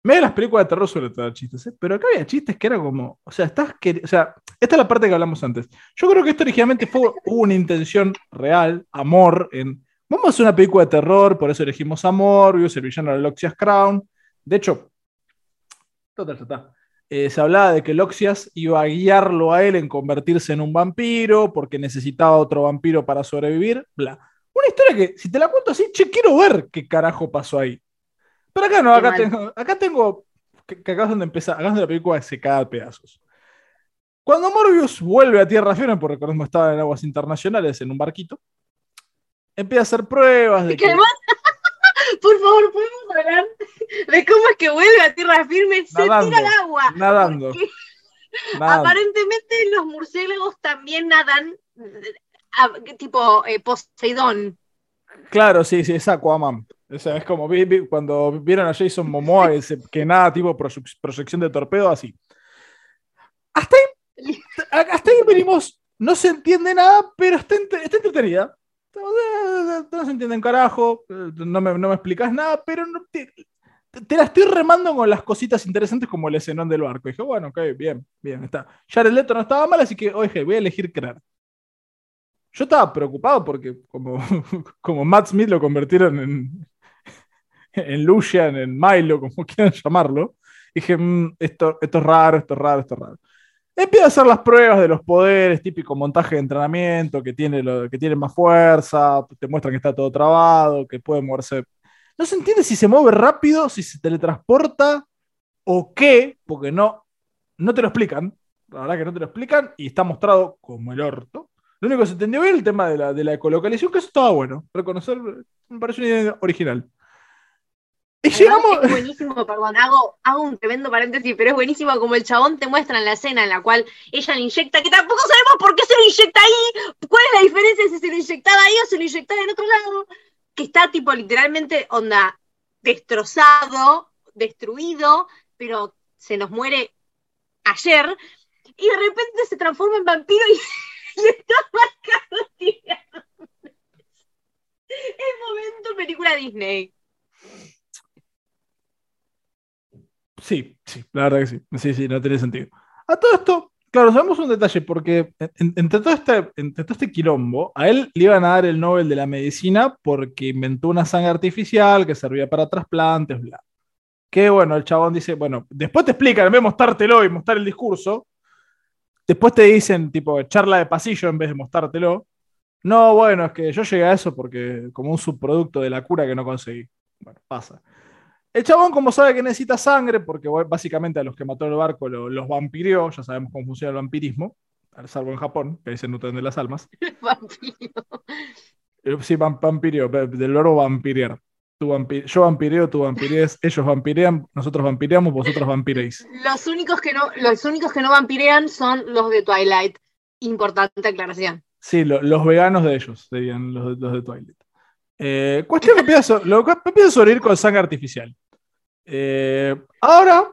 Me las películas de terror suelen tener chistes, ¿eh? pero acá había chistes que era como. O sea, estás queri- o sea, esta es la parte que hablamos antes. Yo creo que esto originalmente fue hubo una intención real, amor, en. Vamos a hacer una película de terror, por eso elegimos Amor, vimos el villano de Loxias Crown. De hecho, total, está. Eh, se hablaba de que Loxias iba a guiarlo a él en convertirse en un vampiro, porque necesitaba otro vampiro para sobrevivir, bla. Una historia que, si te la cuento así, che, quiero ver qué carajo pasó ahí. Pero acá no,
Qué
acá
mal.
tengo, acá tengo, que, que acá es donde empieza, acá es donde la película se cae a pedazos. Cuando Morbius vuelve a tierra firme, porque recordemos que estaba en aguas internacionales en un barquito, empieza a hacer pruebas de
que
que,
además, por favor, podemos hablar de cómo es que vuelve a tierra firme, se
Nadando,
tira al agua.
nadando,
Porque
nadando.
aparentemente los murciélagos también nadan, eh, tipo eh, Poseidón.
Claro, sí, sí, es Aquaman. O sea, es como vi- vi- cuando vieron a Jason Momoa que, se- que nada tipo proyec- proyección de torpedo, así. Hasta ahí, hasta ahí venimos. No se entiende nada, pero está, está entretenida. No se entiende un carajo, no me, no me explicas nada, pero no te, te la estoy remando con las cositas interesantes como el escenón del barco. Y dije, bueno, ok, bien, bien, está. Jared Leto no estaba mal, así que, oye, voy a elegir creer. yo estaba preocupado porque como, como Matt Smith lo convirtieron en, en Lucian, en Milo, como quieran llamarlo, dije, "Mm, esto, esto es raro, esto es raro, esto es raro. Empieza a hacer las pruebas de los poderes, típico montaje de entrenamiento, que tiene, lo, que tiene más fuerza, te muestran que está todo trabado, que puede moverse. No se entiende si se mueve rápido, si se teletransporta o qué, porque no, no te lo explican. La verdad que no te lo explican y está mostrado como el orto. Lo único que se entendió bien el tema de la, de la ecolocalización, que eso estaba bueno. Reconocer, me parece una idea original. Y llegamos.
Es buenísimo, perdón, hago, hago un tremendo paréntesis, pero es buenísimo como el chabón te muestra en la escena en la cual ella le inyecta, que tampoco sabemos por qué se lo inyecta ahí, cuál es la diferencia si se lo inyectaba ahí o se lo inyectaba en otro lado, que está tipo literalmente onda destrozado, destruido, pero se nos muere ayer, y de repente se transforma en vampiro y le está marcando tirantes. Es momento película Disney.
Sí, sí, la verdad que sí. Sí, sí, no tiene sentido. A todo esto, claro, sabemos un detalle, porque en- entre todo, este, entre todo este quilombo, a él le iban a dar el Nobel de la Medicina porque inventó una sangre artificial que servía para trasplantes, bla. Que bueno, el chabón dice, bueno, después te explican, en vez de mostrártelo y mostrar el discurso, después te dicen, tipo, charla de pasillo en vez de mostrártelo. No, bueno, es que yo llegué a eso porque como un subproducto de la cura que no conseguí. Bueno, pasa. El chabón, como sabe que necesita sangre, porque básicamente a los que mató el barco lo- los vampirió, ya sabemos cómo funciona el vampirismo, al salvo en Japón, que dicen nutren de las almas.
Vampiro.
Eh, Sí, ve- del verbo vampiriar. Tú vampi- yo vampireo, tú vampirees, ellos vampirean, nosotros vampireamos, vosotros vampiréis.
Los únicos que no, los únicos que no vampirean son los de Twilight. Importante aclaración.
Sí, lo- los veganos de ellos serían los, de- los de Twilight. Eh, cuestión que empieza, a so- lo que empieza a sobrevivir con sangre artificial. Eh, ahora,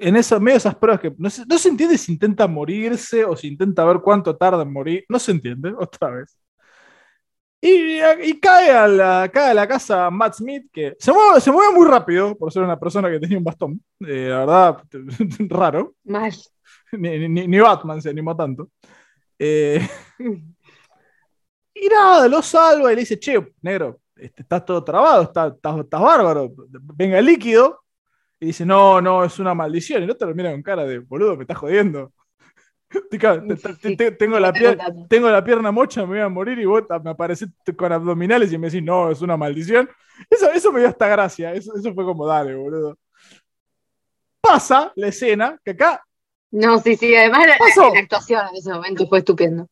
en eso, medio de esas pruebas que no se, no se entiende si intenta morirse o si intenta ver cuánto tarda en morir, no se entiende, otra vez. Y, y cae, a la, cae a la casa Matt Smith, que se mueve, se mueve muy rápido por ser una persona que tenía un bastón. Eh, la verdad, raro.
Mal.
Ni, ni- ni Batman se animó tanto. Eh, y nada, lo salva y le dice, che, negro, este, estás todo trabado, estás, estás, estás bárbaro, venga el líquido. Y dice, no, no, es una maldición. Y no te lo mira con cara de, boludo, me estás jodiendo. Tengo, la pier- tengo la pierna mocha, me voy a morir y vos me apareces con abdominales y me decís, no, es una maldición. Eso, eso me dio hasta gracia, eso, eso fue como, dale, boludo. Pasa la escena, que acá
No, sí, sí, además la, la actuación en ese momento fue estupendo.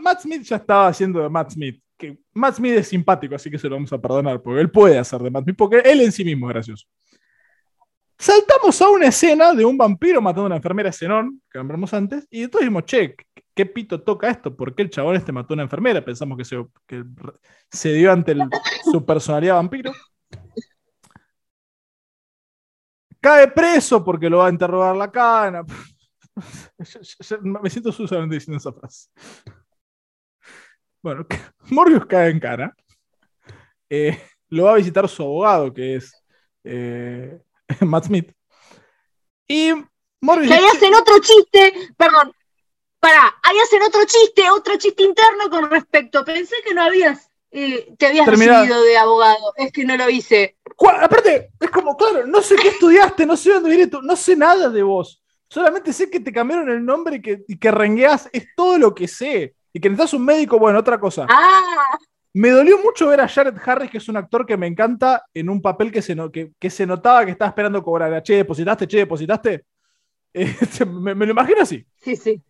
Matt Smith ya estaba haciendo de Matt Smith. Que Matt Smith es simpático, así que se lo vamos a perdonar, porque él puede hacer de Matt Smith, porque él en sí mismo es gracioso. Saltamos a una escena de un vampiro matando a una enfermera Zenón, que nombramos antes, y entonces dijimos, che, ¿qué pito toca esto? ¿Por qué el chabón este mató a una enfermera? Pensamos que se, que se dio ante su personalidad vampiro. Cae preso porque lo va a interrogar la cana. Me siento sucio diciendo esa frase. Bueno, Morbius cae en cara. Eh, lo va a visitar su abogado, que es eh, Matt Smith. Y Morbius.
Que ahí hacen otro chiste, perdón, pará, ahí hacen otro chiste, otro chiste interno con respecto. Pensé que no habías, eh, te habías
Terminado.
recibido de abogado, es que no lo hice.
Aparte, es como, claro, no sé qué estudiaste, no sé dónde viniste, tú, no sé nada de vos. Solamente sé que te cambiaron el nombre y que, y que rengueás, es todo lo que sé. Y que necesitas un médico, bueno, otra cosa.
Ah,
Me dolió mucho ver a Jared Harris, que es un actor que me encanta, en un papel que se, no- que, que se notaba que estaba esperando cobrar. Era, Che, depositaste, che, depositaste. Eh, me, me lo imagino así.
sí, sí.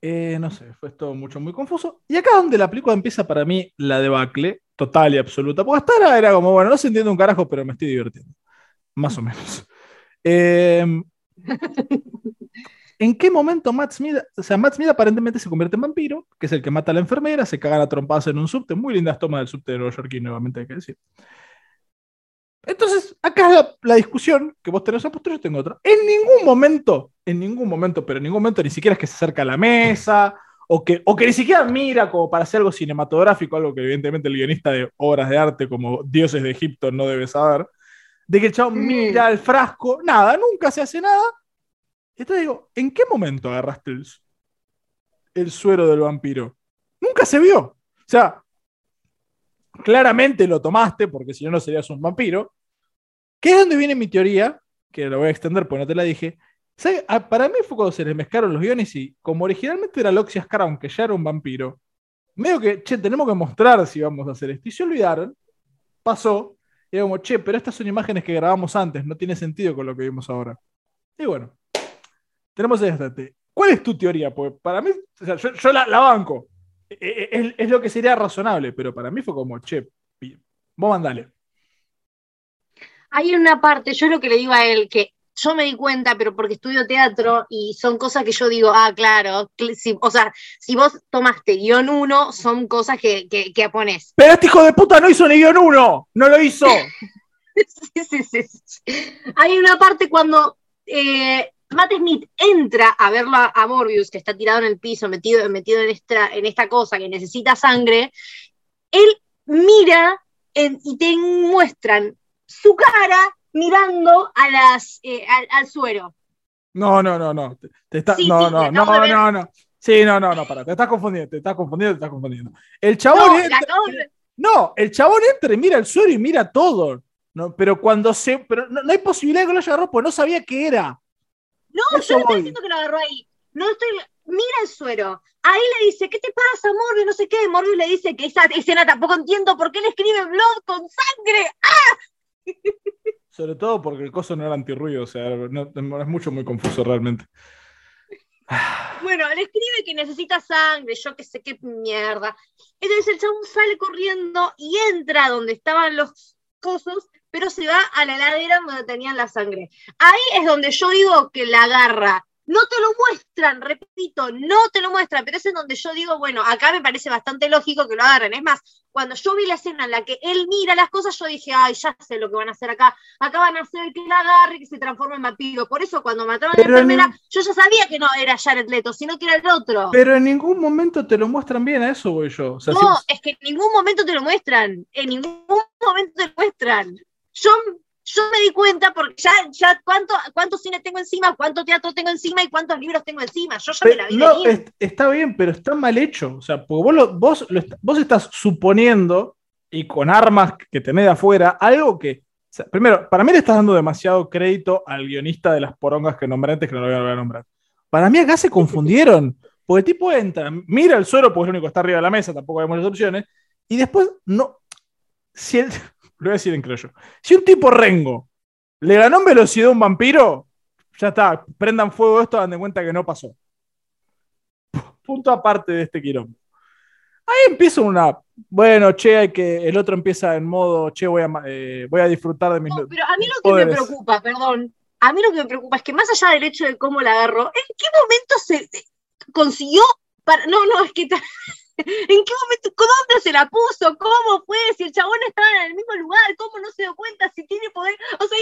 Eh, no sé, fue todo mucho, muy confuso. Y acá donde la película empieza para mí la debacle, total y absoluta. Porque hasta ahora era como, bueno, no se entiende un carajo, pero me estoy divirtiendo. Más o menos. Eh, ¿En qué momento Matt Smith, o sea, Matt Smith aparentemente se convierte en vampiro, que es el que mata a la enfermera, se cagan a trompadas en un subte, muy lindas tomas del subte de Nueva York y nuevamente hay que decir. Entonces, acá es la, la discusión que vos tenés una postura, yo tengo otra. En ningún momento, en ningún momento, pero en ningún momento ni siquiera es que se acerca a la mesa, o que, o que ni siquiera mira como para hacer algo cinematográfico, algo que evidentemente el guionista de obras de arte como Dioses de Egipto no debe saber, de que el chavo
Mm.
mira el frasco, nada, nunca se hace nada. Entonces digo, ¿en qué momento agarraste el... el suero del vampiro? Nunca se vio. O sea, claramente lo tomaste, porque si no, no serías un vampiro. ¿Qué es donde viene mi teoría? Que la voy a extender porque no te la dije. Ah, para mí fue cuando se les mezclaron los guiones y como originalmente era Loxias Crown, que ya era un vampiro, medio que, che, tenemos que mostrar si vamos a hacer esto. Y se olvidaron, pasó, y era como, che, pero estas son imágenes que grabamos antes, no tiene sentido con lo que vimos ahora. Y bueno, tenemos este. ¿Cuál es tu teoría? Pues para mí, yo, la, banco. E, e, es, lo que sería razonable, pero para mí fue como, che, vos mandale.
Hay una parte, yo lo que le digo a él, que yo me di cuenta, pero porque estudio teatro y son cosas que yo digo, ah, claro, o sea, si vos tomaste guion uno, son cosas que, que, que pones.
Pero este hijo de puta no hizo ni guion uno, no lo hizo.
sí, sí, sí, Hay una parte cuando eh, Matt Smith entra a verlo a, Morbius, que está tirado en el piso, metido, metido en, esta, en esta cosa que necesita sangre, él mira y te muestran su cara mirando a las, eh, al, suero.
No, no, no, no. Te, no, no, no, no, no. Sí, no, no, no, para. Te estás confundiendo, te estás confundiendo, te estás confundiendo. El chabón entra. No, el chabón entra y mira el suero y mira todo. No, pero cuando se. Pero no, hay posibilidad de que lo haya agarrado, porque no sabía qué era.
No, yo no estoy diciendo que lo agarró ahí. No estoy. Mira el suero. Ahí le dice, ¿qué te pasa, Morbius? No sé qué. Morbius le dice que esa escena tampoco entiendo por qué le escribe Blood con sangre. ¡Ah!
Sobre todo porque el coso no era antirruido, o sea, es mucho, muy confuso realmente.
Bueno, le escribe que necesita sangre, yo que sé qué mierda. Entonces el chabón sale corriendo y entra donde estaban los cosos, pero se va a la heladera donde tenían la sangre. Ahí es donde yo digo que la agarra no te lo muestran, repito, no te lo muestran, pero es en donde yo digo, bueno, acá me parece bastante lógico que lo agarren. Es más, cuando yo vi la escena en la que él mira las cosas, yo dije, ay, ya sé lo que van a hacer acá. Acá van a hacer que la agarre y que se transforme en vampiro. Por eso cuando mataron a la enfermera, yo ya sabía que no era Jared Leto, sino que era el otro.
Pero en ningún momento te lo muestran bien, a eso voy yo.
no, es que en ningún momento te lo muestran. En ningún momento te lo muestran. Yo yo me di cuenta porque ya, ya cuánto, cuánto cine tengo encima, cuánto teatro tengo encima y cuántos libros tengo encima. Yo ya me la vi. No,
está bien, pero está mal hecho. O sea, porque vos, vos, estás suponiendo y con armas que tenés de afuera algo que. primero, para mí le estás dando demasiado crédito al guionista de las porongas que nombré antes que no lo voy a nombrar. Para mí acá se confundieron. Porque el tipo entra, mira el suelo, porque es lo único que está arriba de la mesa, tampoco hay muchas opciones, y después no. Si el, lo voy a decir en yo. Si un tipo rengo le ganó en velocidad a un vampiro, ya está, prendan fuego esto, dan de cuenta que no pasó. Punto aparte de este quilombo. Ahí empieza una. Bueno, che, hay que. El otro empieza en modo, che, voy a, eh, voy a disfrutar de mis.
No, pero a mí lo que me preocupa, perdón. A mí lo que me preocupa es que más allá del hecho de cómo la agarró, ¿en qué momento se consiguió para. No, no, es que. ¿En qué momento? ¿Dónde se la puso? ¿Cómo fue? Si el chabón estaba en el mismo lugar, ¿cómo no se dio cuenta si tiene poder? O sea,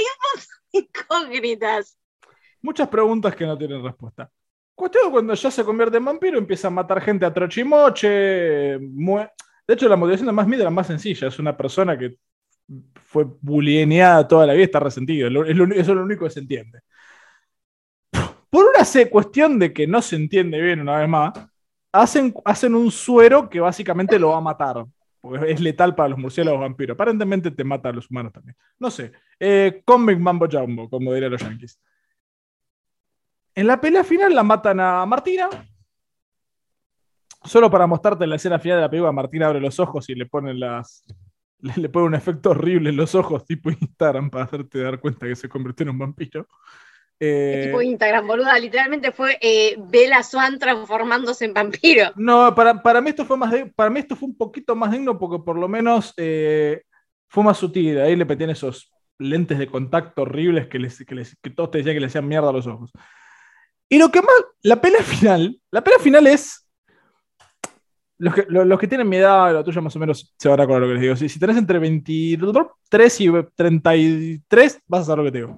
hay incógnitas.
Muchas preguntas que no tienen respuesta. Cuestión cuando ya se convierte en vampiro, empieza a matar gente a trochimoche. De hecho, la motivación de más miedo era más sencilla. Es una persona que fue bulieneada toda la vida, está resentido. eso es lo único que se entiende. Por una cuestión de que no se entiende bien una vez más, hacen, hacen un suero que básicamente lo va a matar. Porque es letal para los murciélagos vampiros. Aparentemente te mata a los humanos también. No sé. Eh, comic Mambo Jumbo, como dirían los yankees. En la pelea final la matan a Martina. Solo para mostrarte la escena final de la película, Martina abre los ojos y le ponen las. Le, le pone un efecto horrible en los ojos, tipo Instagram, para hacerte dar cuenta que se convirtió en un vampiro.
Eh, tipo Instagram, boluda. Literalmente fue eh, Bella Swan transformándose en vampiro.
No, para, para, mí esto fue más para mí esto fue un poquito más digno porque por lo menos eh, fue más sutil. Ahí le metían esos lentes de contacto horribles que, les, que, todos te decían que le hacían mierda a los ojos. Y lo que más, la pelea final, la pelea final es. Los que, los, que tienen mi edad, la tuya más o menos, se van a acordar lo que les digo. Si, si tenés entre 23 y 33, vas a saber lo que te digo.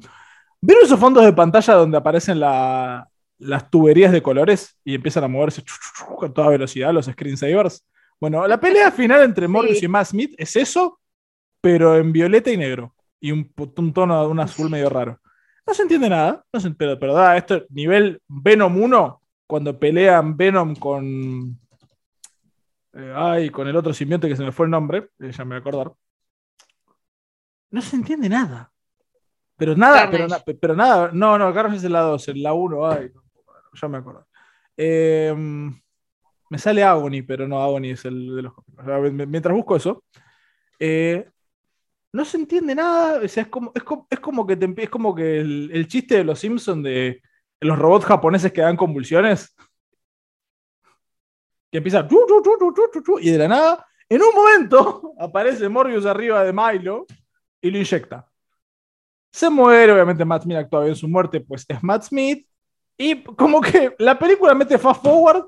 ¿Vieron esos fondos de pantalla donde aparecen las tuberías de colores y empiezan a moverse con toda velocidad los screensavers? Bueno, la pelea final entre Morbius y Matt Smith es eso, pero en violeta y negro. Y un, tono de un azul medio raro. No se entiende nada, no se, pero, pero da, esto nivel Venom 1, cuando pelean Venom con. eh, ay, con el otro simbionte que se me fue el nombre, eh, ya me voy a acordar. No se entiende nada. Pero nada, pero,
Carnage.
na- pero nada. No, no, Carnage es en la 2, en la 1, ay, ya me acuerdo. Eh, me sale Agony, pero no, Agony es el de los. O sea, mientras busco eso, eh, no se entiende nada. O sea, es como, es como, es como que, te es como que el, el chiste de los Simpsons de los robots japoneses que dan convulsiones. Que empieza y de la nada, en un momento, aparece Morbius arriba de Milo y lo inyecta. Se muere, obviamente Matt Smith actúa bien su muerte, pues es Matt Smith. Y como que la película mete fast forward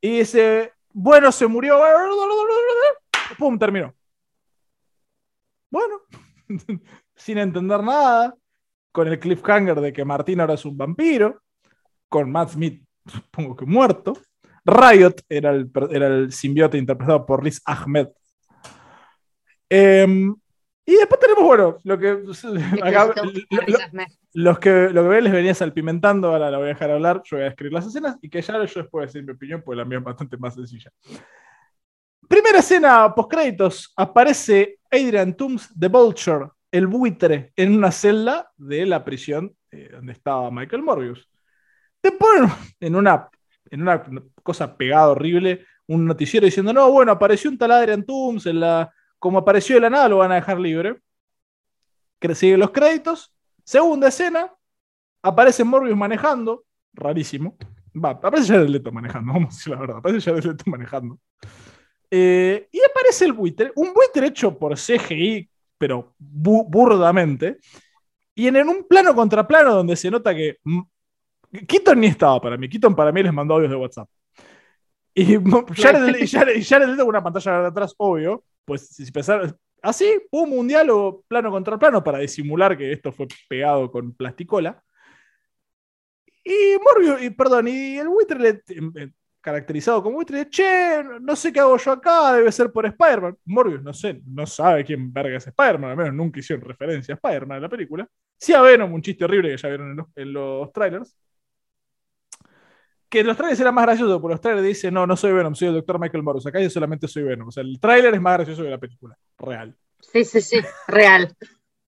y dice, bueno, se murió. Pum, terminó. Bueno, sin entender nada, con el cliffhanger de que Martín ahora es un vampiro, con Matt Smith, supongo que muerto. Riot era el, era el simbiote interpretado por Riz Ahmed. Em, y después tenemos, bueno, lo que. acá- lo- lo- los que, lo que les venía salpimentando, ahora la voy a dejar hablar, yo voy a escribir las escenas y que ya yo después voy a decir mi opinión, porque la mía es bastante más sencilla. Primera escena post-créditos, aparece Adrian Toomes de Vulture, el buitre, en una celda de la prisión eh, donde estaba Michael Morbius. Te ponen en una, en una cosa pegada horrible un noticiero diciendo, no, bueno, apareció un tal Adrian Toomes, en la, como apareció de la nada, lo van a dejar libre. Siguen los créditos, Segunda escena, aparece Morbius manejando, rarísimo. Va, aparece Jared Leto manejando, vamos a decir la verdad, aparece Jared Leto manejando. Eh, y aparece el buitre, un buitre hecho por CGI, pero bu- burdamente, y en, un plano contra plano donde se nota que Keaton ni estaba para mí, Keaton para mí les mandó audios de WhatsApp. Y mo- Jared, Jared- con una pantalla de atrás, obvio, pues si pensar, así, pum, un diálogo plano contra plano para disimular que esto fue pegado con plasticola. Y Morbius, y perdón, y el buitre le- eh, caracterizado como buitre, che, no sé qué hago yo acá, debe ser por Spider-Man. Morbius, no sé, no sabe quién verga es Spider-Man, al menos nunca hicieron referencia a Spider-Man en la película. Sí a Venom, un chiste horrible que ya vieron en los, en los trailers. Que los trailers era más gracioso, porque los trailers dicen, no, no soy Venom, soy el doctor Michael Morbius, acá yo solamente soy Venom. O sea, el trailer es más gracioso que la película, real.
Sí, sí, sí, real.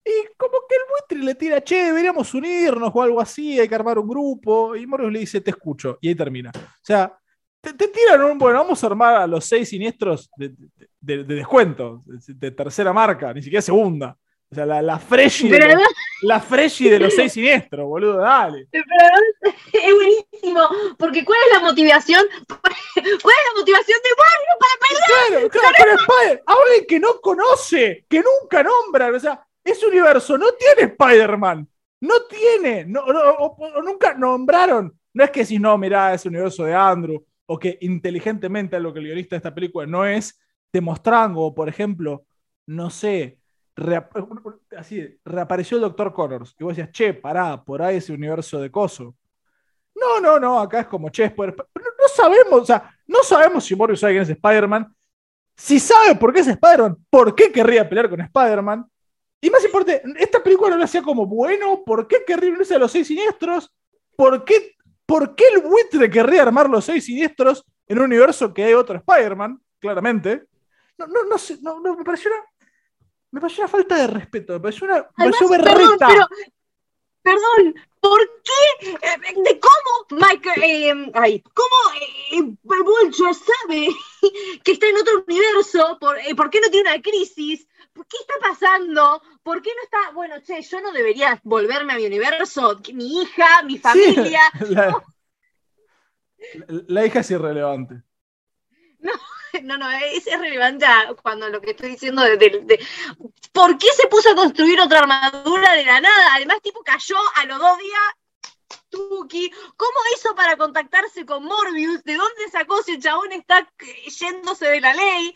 Y como que el buitre le tira, che, deberíamos unirnos o algo así, hay que armar un grupo. Y Morbius le dice, te escucho. Y ahí termina. O sea, te, te tiran un, bueno, vamos a armar a los seis siniestros de, de- de- de descuento, de, de tercera marca, ni siquiera segunda. O sea, la, la Freshy de,
Pero además,
la Freshy de los seis siniestros, boludo, dale.
pero es buenísimo, porque ¿cuál es la motivación? ¿Cuál es la motivación de Mario para pelear?
Claro, claro, pero Spider, alguien que no conoce, que nunca nombran, o sea, ese universo no tiene Spider-Man, no tiene, no, no, o, o nunca nombraron. No es que si no, mirá, ese universo de Andrew, o que inteligentemente lo que el guionista de esta película no es, te mostrando, por ejemplo, no sé, reap- así, reapareció el Dr. Connors, y vos decías, che, pará, por ahí ese universo de coso. No, no, no, acá es como, che, es pero no sabemos, o sea, no sabemos si Morbius sabe es Spider-Man. Si sabe por qué es Spider-Man, ¿por qué querría pelear con Spider-Man? Y más importante, esta película no lo hacía como bueno, ¿por qué querría unirse a los seis siniestros? ¿Por qué, ¿Por qué el buitre querría armar los seis siniestros en un universo que hay otro Spider-Man? Claramente. No, no, no no, me pareció. Me pareció una falta de respeto, me pareció una. Me pareció
perdón, pero, perdón, ¿por qué? Eh, ¿De cómo Michael, eh, ay, cómo eh, Vulture sabe que está en otro universo? ¿Por, eh, ¿Por qué no tiene una crisis? ¿Por qué está pasando? ¿Por qué no está, bueno, che, yo no debería volverme a mi universo? Mi hija, mi familia.
Sí, la, la- la hija es irrelevante.
No, no, es, es relevante cuando lo que estoy diciendo de, de- de- ¿Por qué se puso a construir otra armadura de la nada? Además, tipo, cayó a los dos días. Tuki, ¿cómo hizo para contactarse con Morbius? ¿De dónde sacó si el chabón está eh, yéndose de la ley?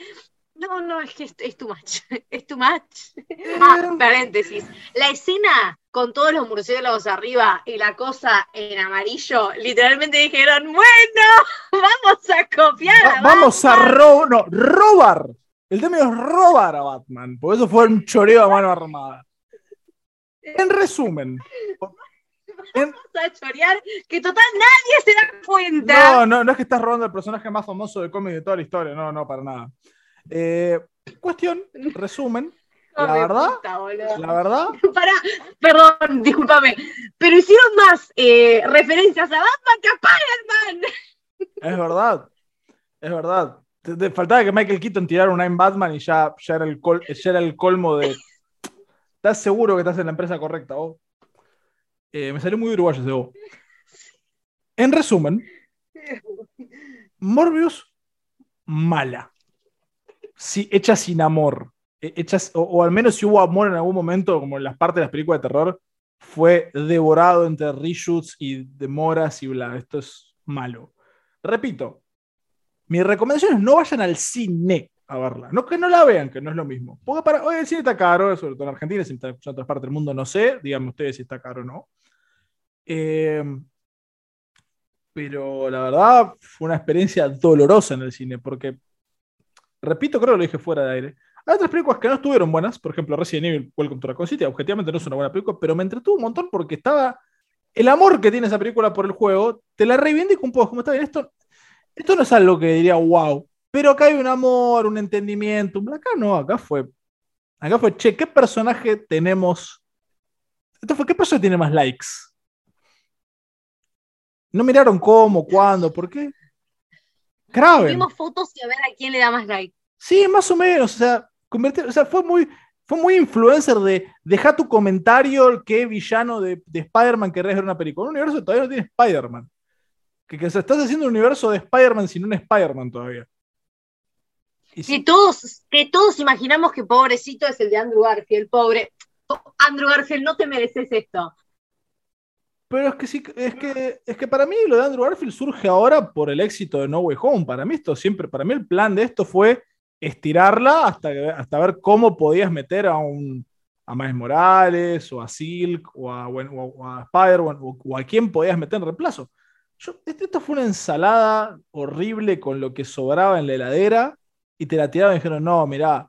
No, no, es que es, es too much. Es too much. Ah, paréntesis. La escena con todos los murciélagos arriba y la cosa en amarillo, literalmente dijeron, bueno, vamos a copiar.
Va-
a
vamos a
Batman".
robar, no, robar. El tema es robar a Batman, por eso fue un choreo a mano armada. En resumen, En-
a chorear, que total nadie se da cuenta.
No, no, no es que estás robando el personaje más famoso de cómic de toda la historia, no, no, para nada. Eh, cuestión, resumen, la verdad,
puta,
la verdad,
Pará, perdón, discúlpame. Pero hicieron más eh, referencias a Batman que a Spider-Man.
es verdad, es verdad. Te, te faltaba que Michael Keaton tirara un I'm Batman y ya, ya, era el col- ya era el colmo de... ¿Estás seguro que estás en la empresa correcta vos? Eh, me salió muy uruguayo ese vos. En resumen, Morbius, mala. Sí, hecha sin amor. Eh, Hecha, o, o al menos si hubo amor en algún momento, como en las partes de las películas de terror, fue devorado entre reshoots y demoras y bla. Esto es malo. Repito, mi recomendación es no vayan al cine a verla. No que no la vean, que no es lo mismo. Porque para hoy el cine está caro, sobre todo en Argentina, si está en otras partes del mundo, no sé. Díganme ustedes si está caro o no. Eh, pero la verdad fue una experiencia dolorosa en el cine, porque, repito, creo que lo dije fuera de aire. Hay otras películas que no estuvieron buenas, por ejemplo, Resident Evil Welcome to Raccoon City, objetivamente no es una buena película, pero me entretuvo un montón porque estaba. El amor que tiene esa película por el juego, te la reivindico un poco. Como está bien, esto, esto no es algo que diría wow, pero acá hay un amor, un entendimiento. Acá no, acá fue. Acá fue, che, ¿qué personaje tenemos? Esto fue, ¿qué personaje tiene más likes? No miraron cómo, cuándo, por qué. Kraven.
Vimos fotos y a ver a quién le da más like.
Sí, más o menos. O sea, convertir- o sea fue muy, fue muy influencer de deja tu comentario qué villano de, de Spider-Man querés ver una película. Un universo todavía no tiene Spider-Man. Que, que se estás haciendo un universo de Spider-Man sin un Spider-Man todavía. Y sí,
Que todos, que todos imaginamos que pobrecito es el de Andrew Garfield, pobre. Andrew Garfield, no te mereces esto.
pero es que sí, es que, es que para mí lo de Andrew Garfield surge ahora por el éxito de No Way Home. Para mí esto siempre, para mí el plan de esto fue estirarla hasta, hasta ver cómo podías meter a un a Miles Morales o a Silk o a, o a- o a Spider-Man o, a quién podías meter en reemplazo. Yo, este- esto fue una ensalada horrible con lo que sobraba en la heladera y te la tiraron y dijeron, no, mirá,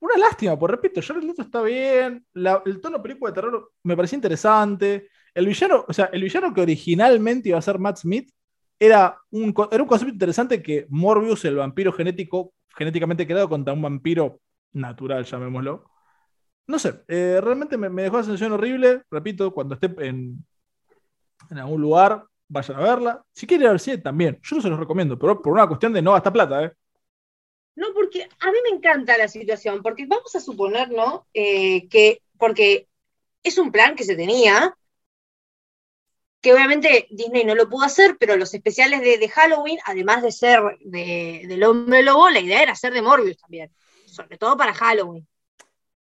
una lástima, por repito, Jared Leto está bien, el tono película de terror me parecía interesante, el villano, o sea, el villano que originalmente iba a ser Matt Smith era un, era un concepto interesante que Morbius, el vampiro genético, genéticamente creado contra un vampiro natural, llamémoslo. No sé, eh, realmente me, dejó la sensación horrible. Repito, cuando esté en, en algún lugar, vayan a verla. Si quieren al cine, también. Yo no se los recomiendo, pero por una cuestión de no gastar plata, ¿eh?
No, porque a mí me encanta la situación, porque vamos a suponer, ¿no? Eh, que, porque es un plan que se tenía, que obviamente Disney no lo pudo hacer, pero los especiales de, de Halloween, además de ser de, del hombre lobo, la idea era hacer de Morbius también, sobre todo para Halloween.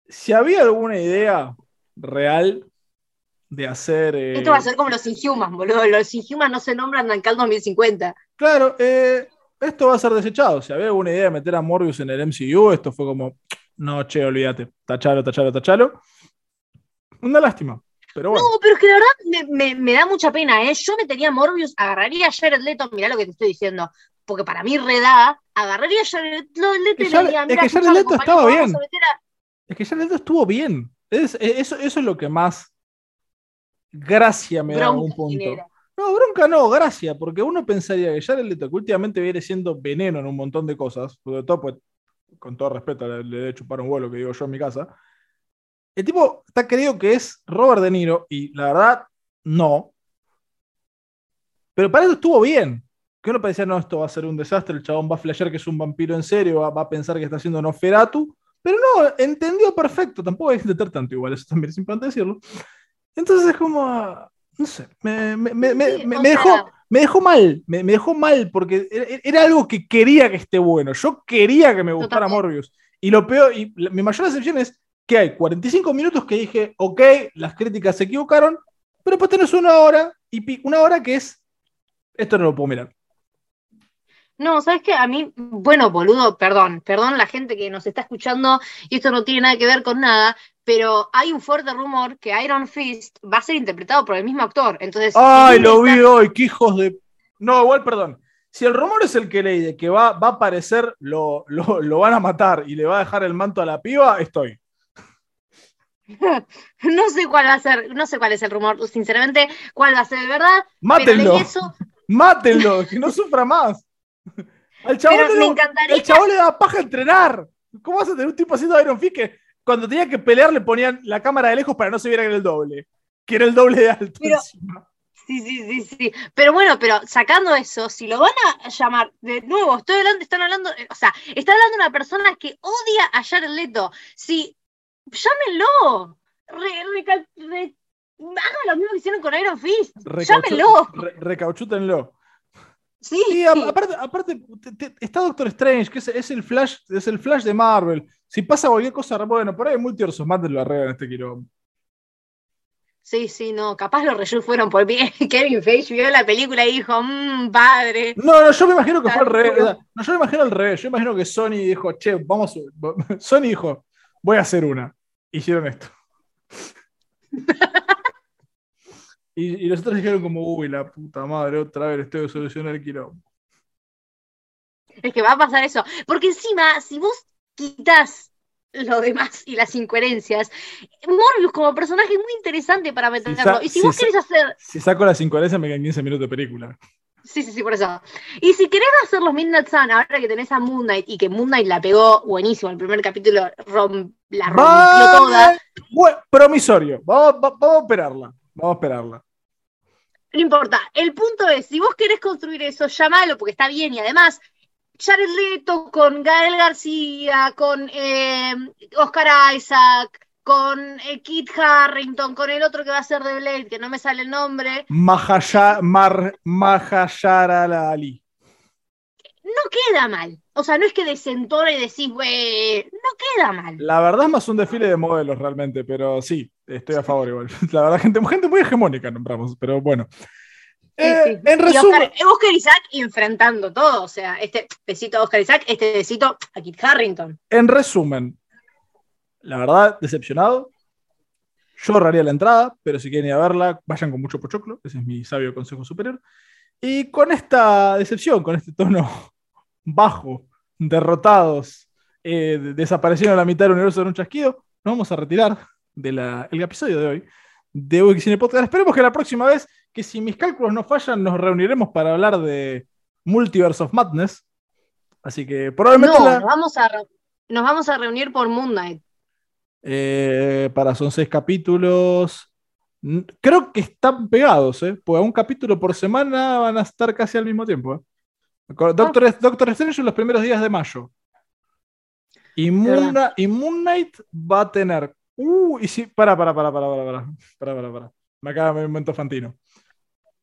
Si había alguna idea real de hacer. eh,
Esto va a ser como los Inhumans, boludo. Los Inhumans no se nombran hasta el 2050.
Claro, eh, esto va a ser desechado. Si había alguna idea de meter a Morbius en el MCU, esto fue como, no, che, olvídate, tachalo, tachalo, tachalo. Una lástima, pero bueno.
No, pero es que la verdad me, me- me da mucha pena, ¿eh? Yo metería a Morbius, agarraría a Jared Leto, mirá lo que te estoy diciendo, porque para mí reda, agarraría a Jared Leto y le diría,
es
mirá,
que Jared Leto estaba bien.
a a-
Es que Jared Leto estuvo bien. Es- es- eso, eso es lo que más gracia me da en
Bronca
algún punto. No, bronca no, gracia, porque uno pensaría que Jared Leto, que últimamente viene siendo veneno en un montón de cosas, sobre todo, pues, con todo respeto, le, le de chupar un vuelo que digo yo en mi casa. El tipo está creído que es Robert De Niro, y la verdad, no. Pero para eso estuvo bien. Que uno parecía, no, esto va a ser un desastre, el chabón va a flashear que es un vampiro en serio, va, va a pensar que está haciendo Nosferatu. Pero no, entendió perfecto, tampoco hay que intentar tanto igual, eso también es importante decirlo. Entonces es como, ah, no sé, me, me- me-
Sí,
me-
sea-
dejó, me dejó mal, me, dejó mal porque era, era algo que quería que esté bueno. Yo quería que me gustara. Morbius. Y lo peor, y la- mi mayor decepción es que hay 45 minutos que dije, ok, las críticas se equivocaron, pero después tenés una hora, y una hora que es, esto no lo puedo mirar.
No, ¿sabes qué? A mí, bueno, boludo, perdón, perdón la gente que nos está escuchando y esto no tiene nada que ver con nada, pero hay un fuerte rumor que Iron Fist va a ser interpretado por el mismo actor. Entonces,
Ay, lo
está-
vi hoy, qué hijos de. No, igual, perdón. Si el rumor es el que leí de que va, va a aparecer, lo, lo, lo van a matar y le va a dejar el manto a la piba, estoy.
no sé cuál va a ser, no sé cuál es el rumor, sinceramente, cuál va a ser de verdad.
Mátenlo.
Eso,
Mátenlo, que no sufra más. Al chabón, le,
encantaría.
al chabón le da paja entrenar. ¿Cómo vas a tener un tipo haciendo Iron Fist que cuando tenía que pelear le ponían la cámara de lejos para no se viera que era el doble? Que era el doble de alto.
Pero-
encima.
Sí, sí, sí, sí. Pero bueno, pero sacando eso, si lo van a llamar de nuevo, estoy hablando, están hablando, eh, o sea, está hablando una persona que odia a Jared Leto. Si, llámenlo. Re, hagan lo mismo que hicieron con Iron Fist. Llámenlo.
re- recauchútenlo.
Sí.
Aparte, aparte te- te- está Doctor Strange, que es, es el Flash, es el Flash de Marvel. Si pasa cualquier cosa, bueno, por ahí Multiverse of Madness lo arreglan este quilombo.
Sí, sí, no, capaz los reyes fueron por bien. Kevin Feige vio la película y dijo, mmm, padre.
No, no, yo me imagino que fue al revés. No, yo me imagino al revés. Yo me imagino que Sony dijo, che, vamos. Sony dijo, voy a hacer una. Hicieron esto. y, y los otros dijeron como, uy, la puta madre, otra vez les tengo que solucionar el quilombo.
Es que va a pasar eso. Porque encima, si vos quitas lo demás y las incoherencias, Morbius como personaje es muy interesante para meterlo. y si
si
vos querés hacer.
Si saco las incoherencias me quedan 15 minutos de película.
Sí, sí, sí, por eso. Y si querés hacer los Midnight Sun, ahora que tenés a Moon Knight y que Moon Knight la pegó buenísimo, el primer capítulo rom- la rompió toda.
Bueno, promisorio. Vamos, va- vamos a esperarla. Vamos a esperarla.
No importa. El punto es, si vos querés construir eso, llamalo porque está bien y además. Jared Leto con Gael García, con eh, Oscar Isaac, con eh, Kit Harrington, con el otro que va a ser de Blade, que no me sale el nombre,
Mar, Mahayara Ali.
no queda mal. O sea, no es que desentona y decís, güey, no queda mal.
La verdad es más un desfile de modelos realmente, pero sí, estoy a favor igual. La verdad, gente, gente muy hegemónica nombramos, pero bueno. Eh,
sí.
En resumen,
Oscar, Oscar Isaac enfrentando todo. O sea, este besito a Oscar Isaac, este besito a Kit Harrington.
en resumen, la verdad, decepcionado. Yo ahorraría la entrada, pero si quieren ir a verla, vayan con mucho pochoclo. Ese es mi sabio consejo superior. Y con esta decepción, con este tono bajo, derrotados, eh, de- desapareciendo la mitad del universo en un chasquido, nos vamos a retirar del episodio de hoy de Wiki Cine Podcast. Esperemos que la próxima vez, que si mis cálculos no fallan, nos reuniremos para hablar de Multiverse of Madness. Así que probablemente
No,
la-
nos vamos a, nos vamos a reunir por Moon Knight.
Eh, para son seis capítulos. Creo que están pegados, ¿eh? Pues un capítulo por semana van a estar casi al mismo tiempo. Eh. Ah. Doctor. Doctor Strange en los primeros días de mayo. Y Moon, y Knight va a tener. Uh, y si. Para, para, para, para, para, para. Para, para. Me acaba de momento fantino.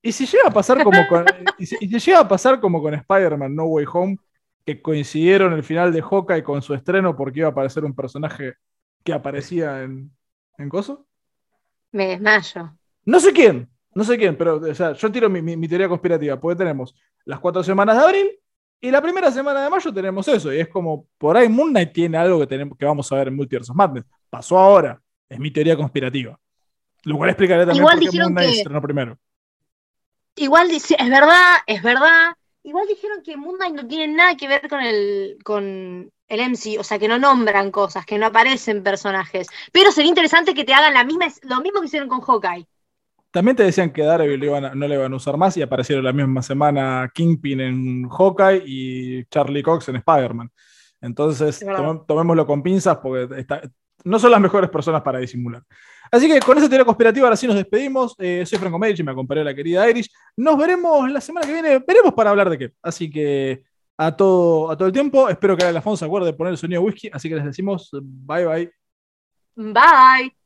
Y si llega a pasar como con. y, si, y si llega a pasar como con Spider-Man No Way Home, que coincidieron el final de Hawkeye con su estreno porque iba a aparecer un personaje que aparecía en, en Coso.
Me desmayo.
No sé quién, no sé quién, pero o sea, yo tiro mi, mi- mi teoría conspirativa, porque tenemos las cuatro semanas de abril y la primera semana de mayo tenemos eso, y es como por ahí Moon Knight tiene algo que, tenemos, que vamos a ver en Multiverse of Madness. Pasó ahora, es mi teoría conspirativa. Lo cual explicaré también
Igual
por qué Moon Knight
que-
estrenó primero.
Igual dice, es verdad, es verdad. Igual dijeron que Moon Knight no tiene nada que ver con el, con el MC, o sea, que no nombran cosas, que no aparecen personajes. Pero sería interesante que te hagan la misma, lo mismo que hicieron con Hawkeye.
También te decían que Daredevil no le iban a usar más y aparecieron la misma semana Kingpin en Hawkeye y Charlie Cox en Spider-Man. Entonces, tomémoslo con pinzas porque está- no son las mejores personas para disimular. Así que con esa teoría conspirativa ahora sí nos despedimos. Eh, soy Franco Medici, me acompañó la querida Irish. Nos veremos la semana que viene, veremos para hablar de qué. Así que a todo, a todo el tiempo, espero que Alfonso se acuerde de poner el sonido whisky, así que les decimos bye bye.
Bye.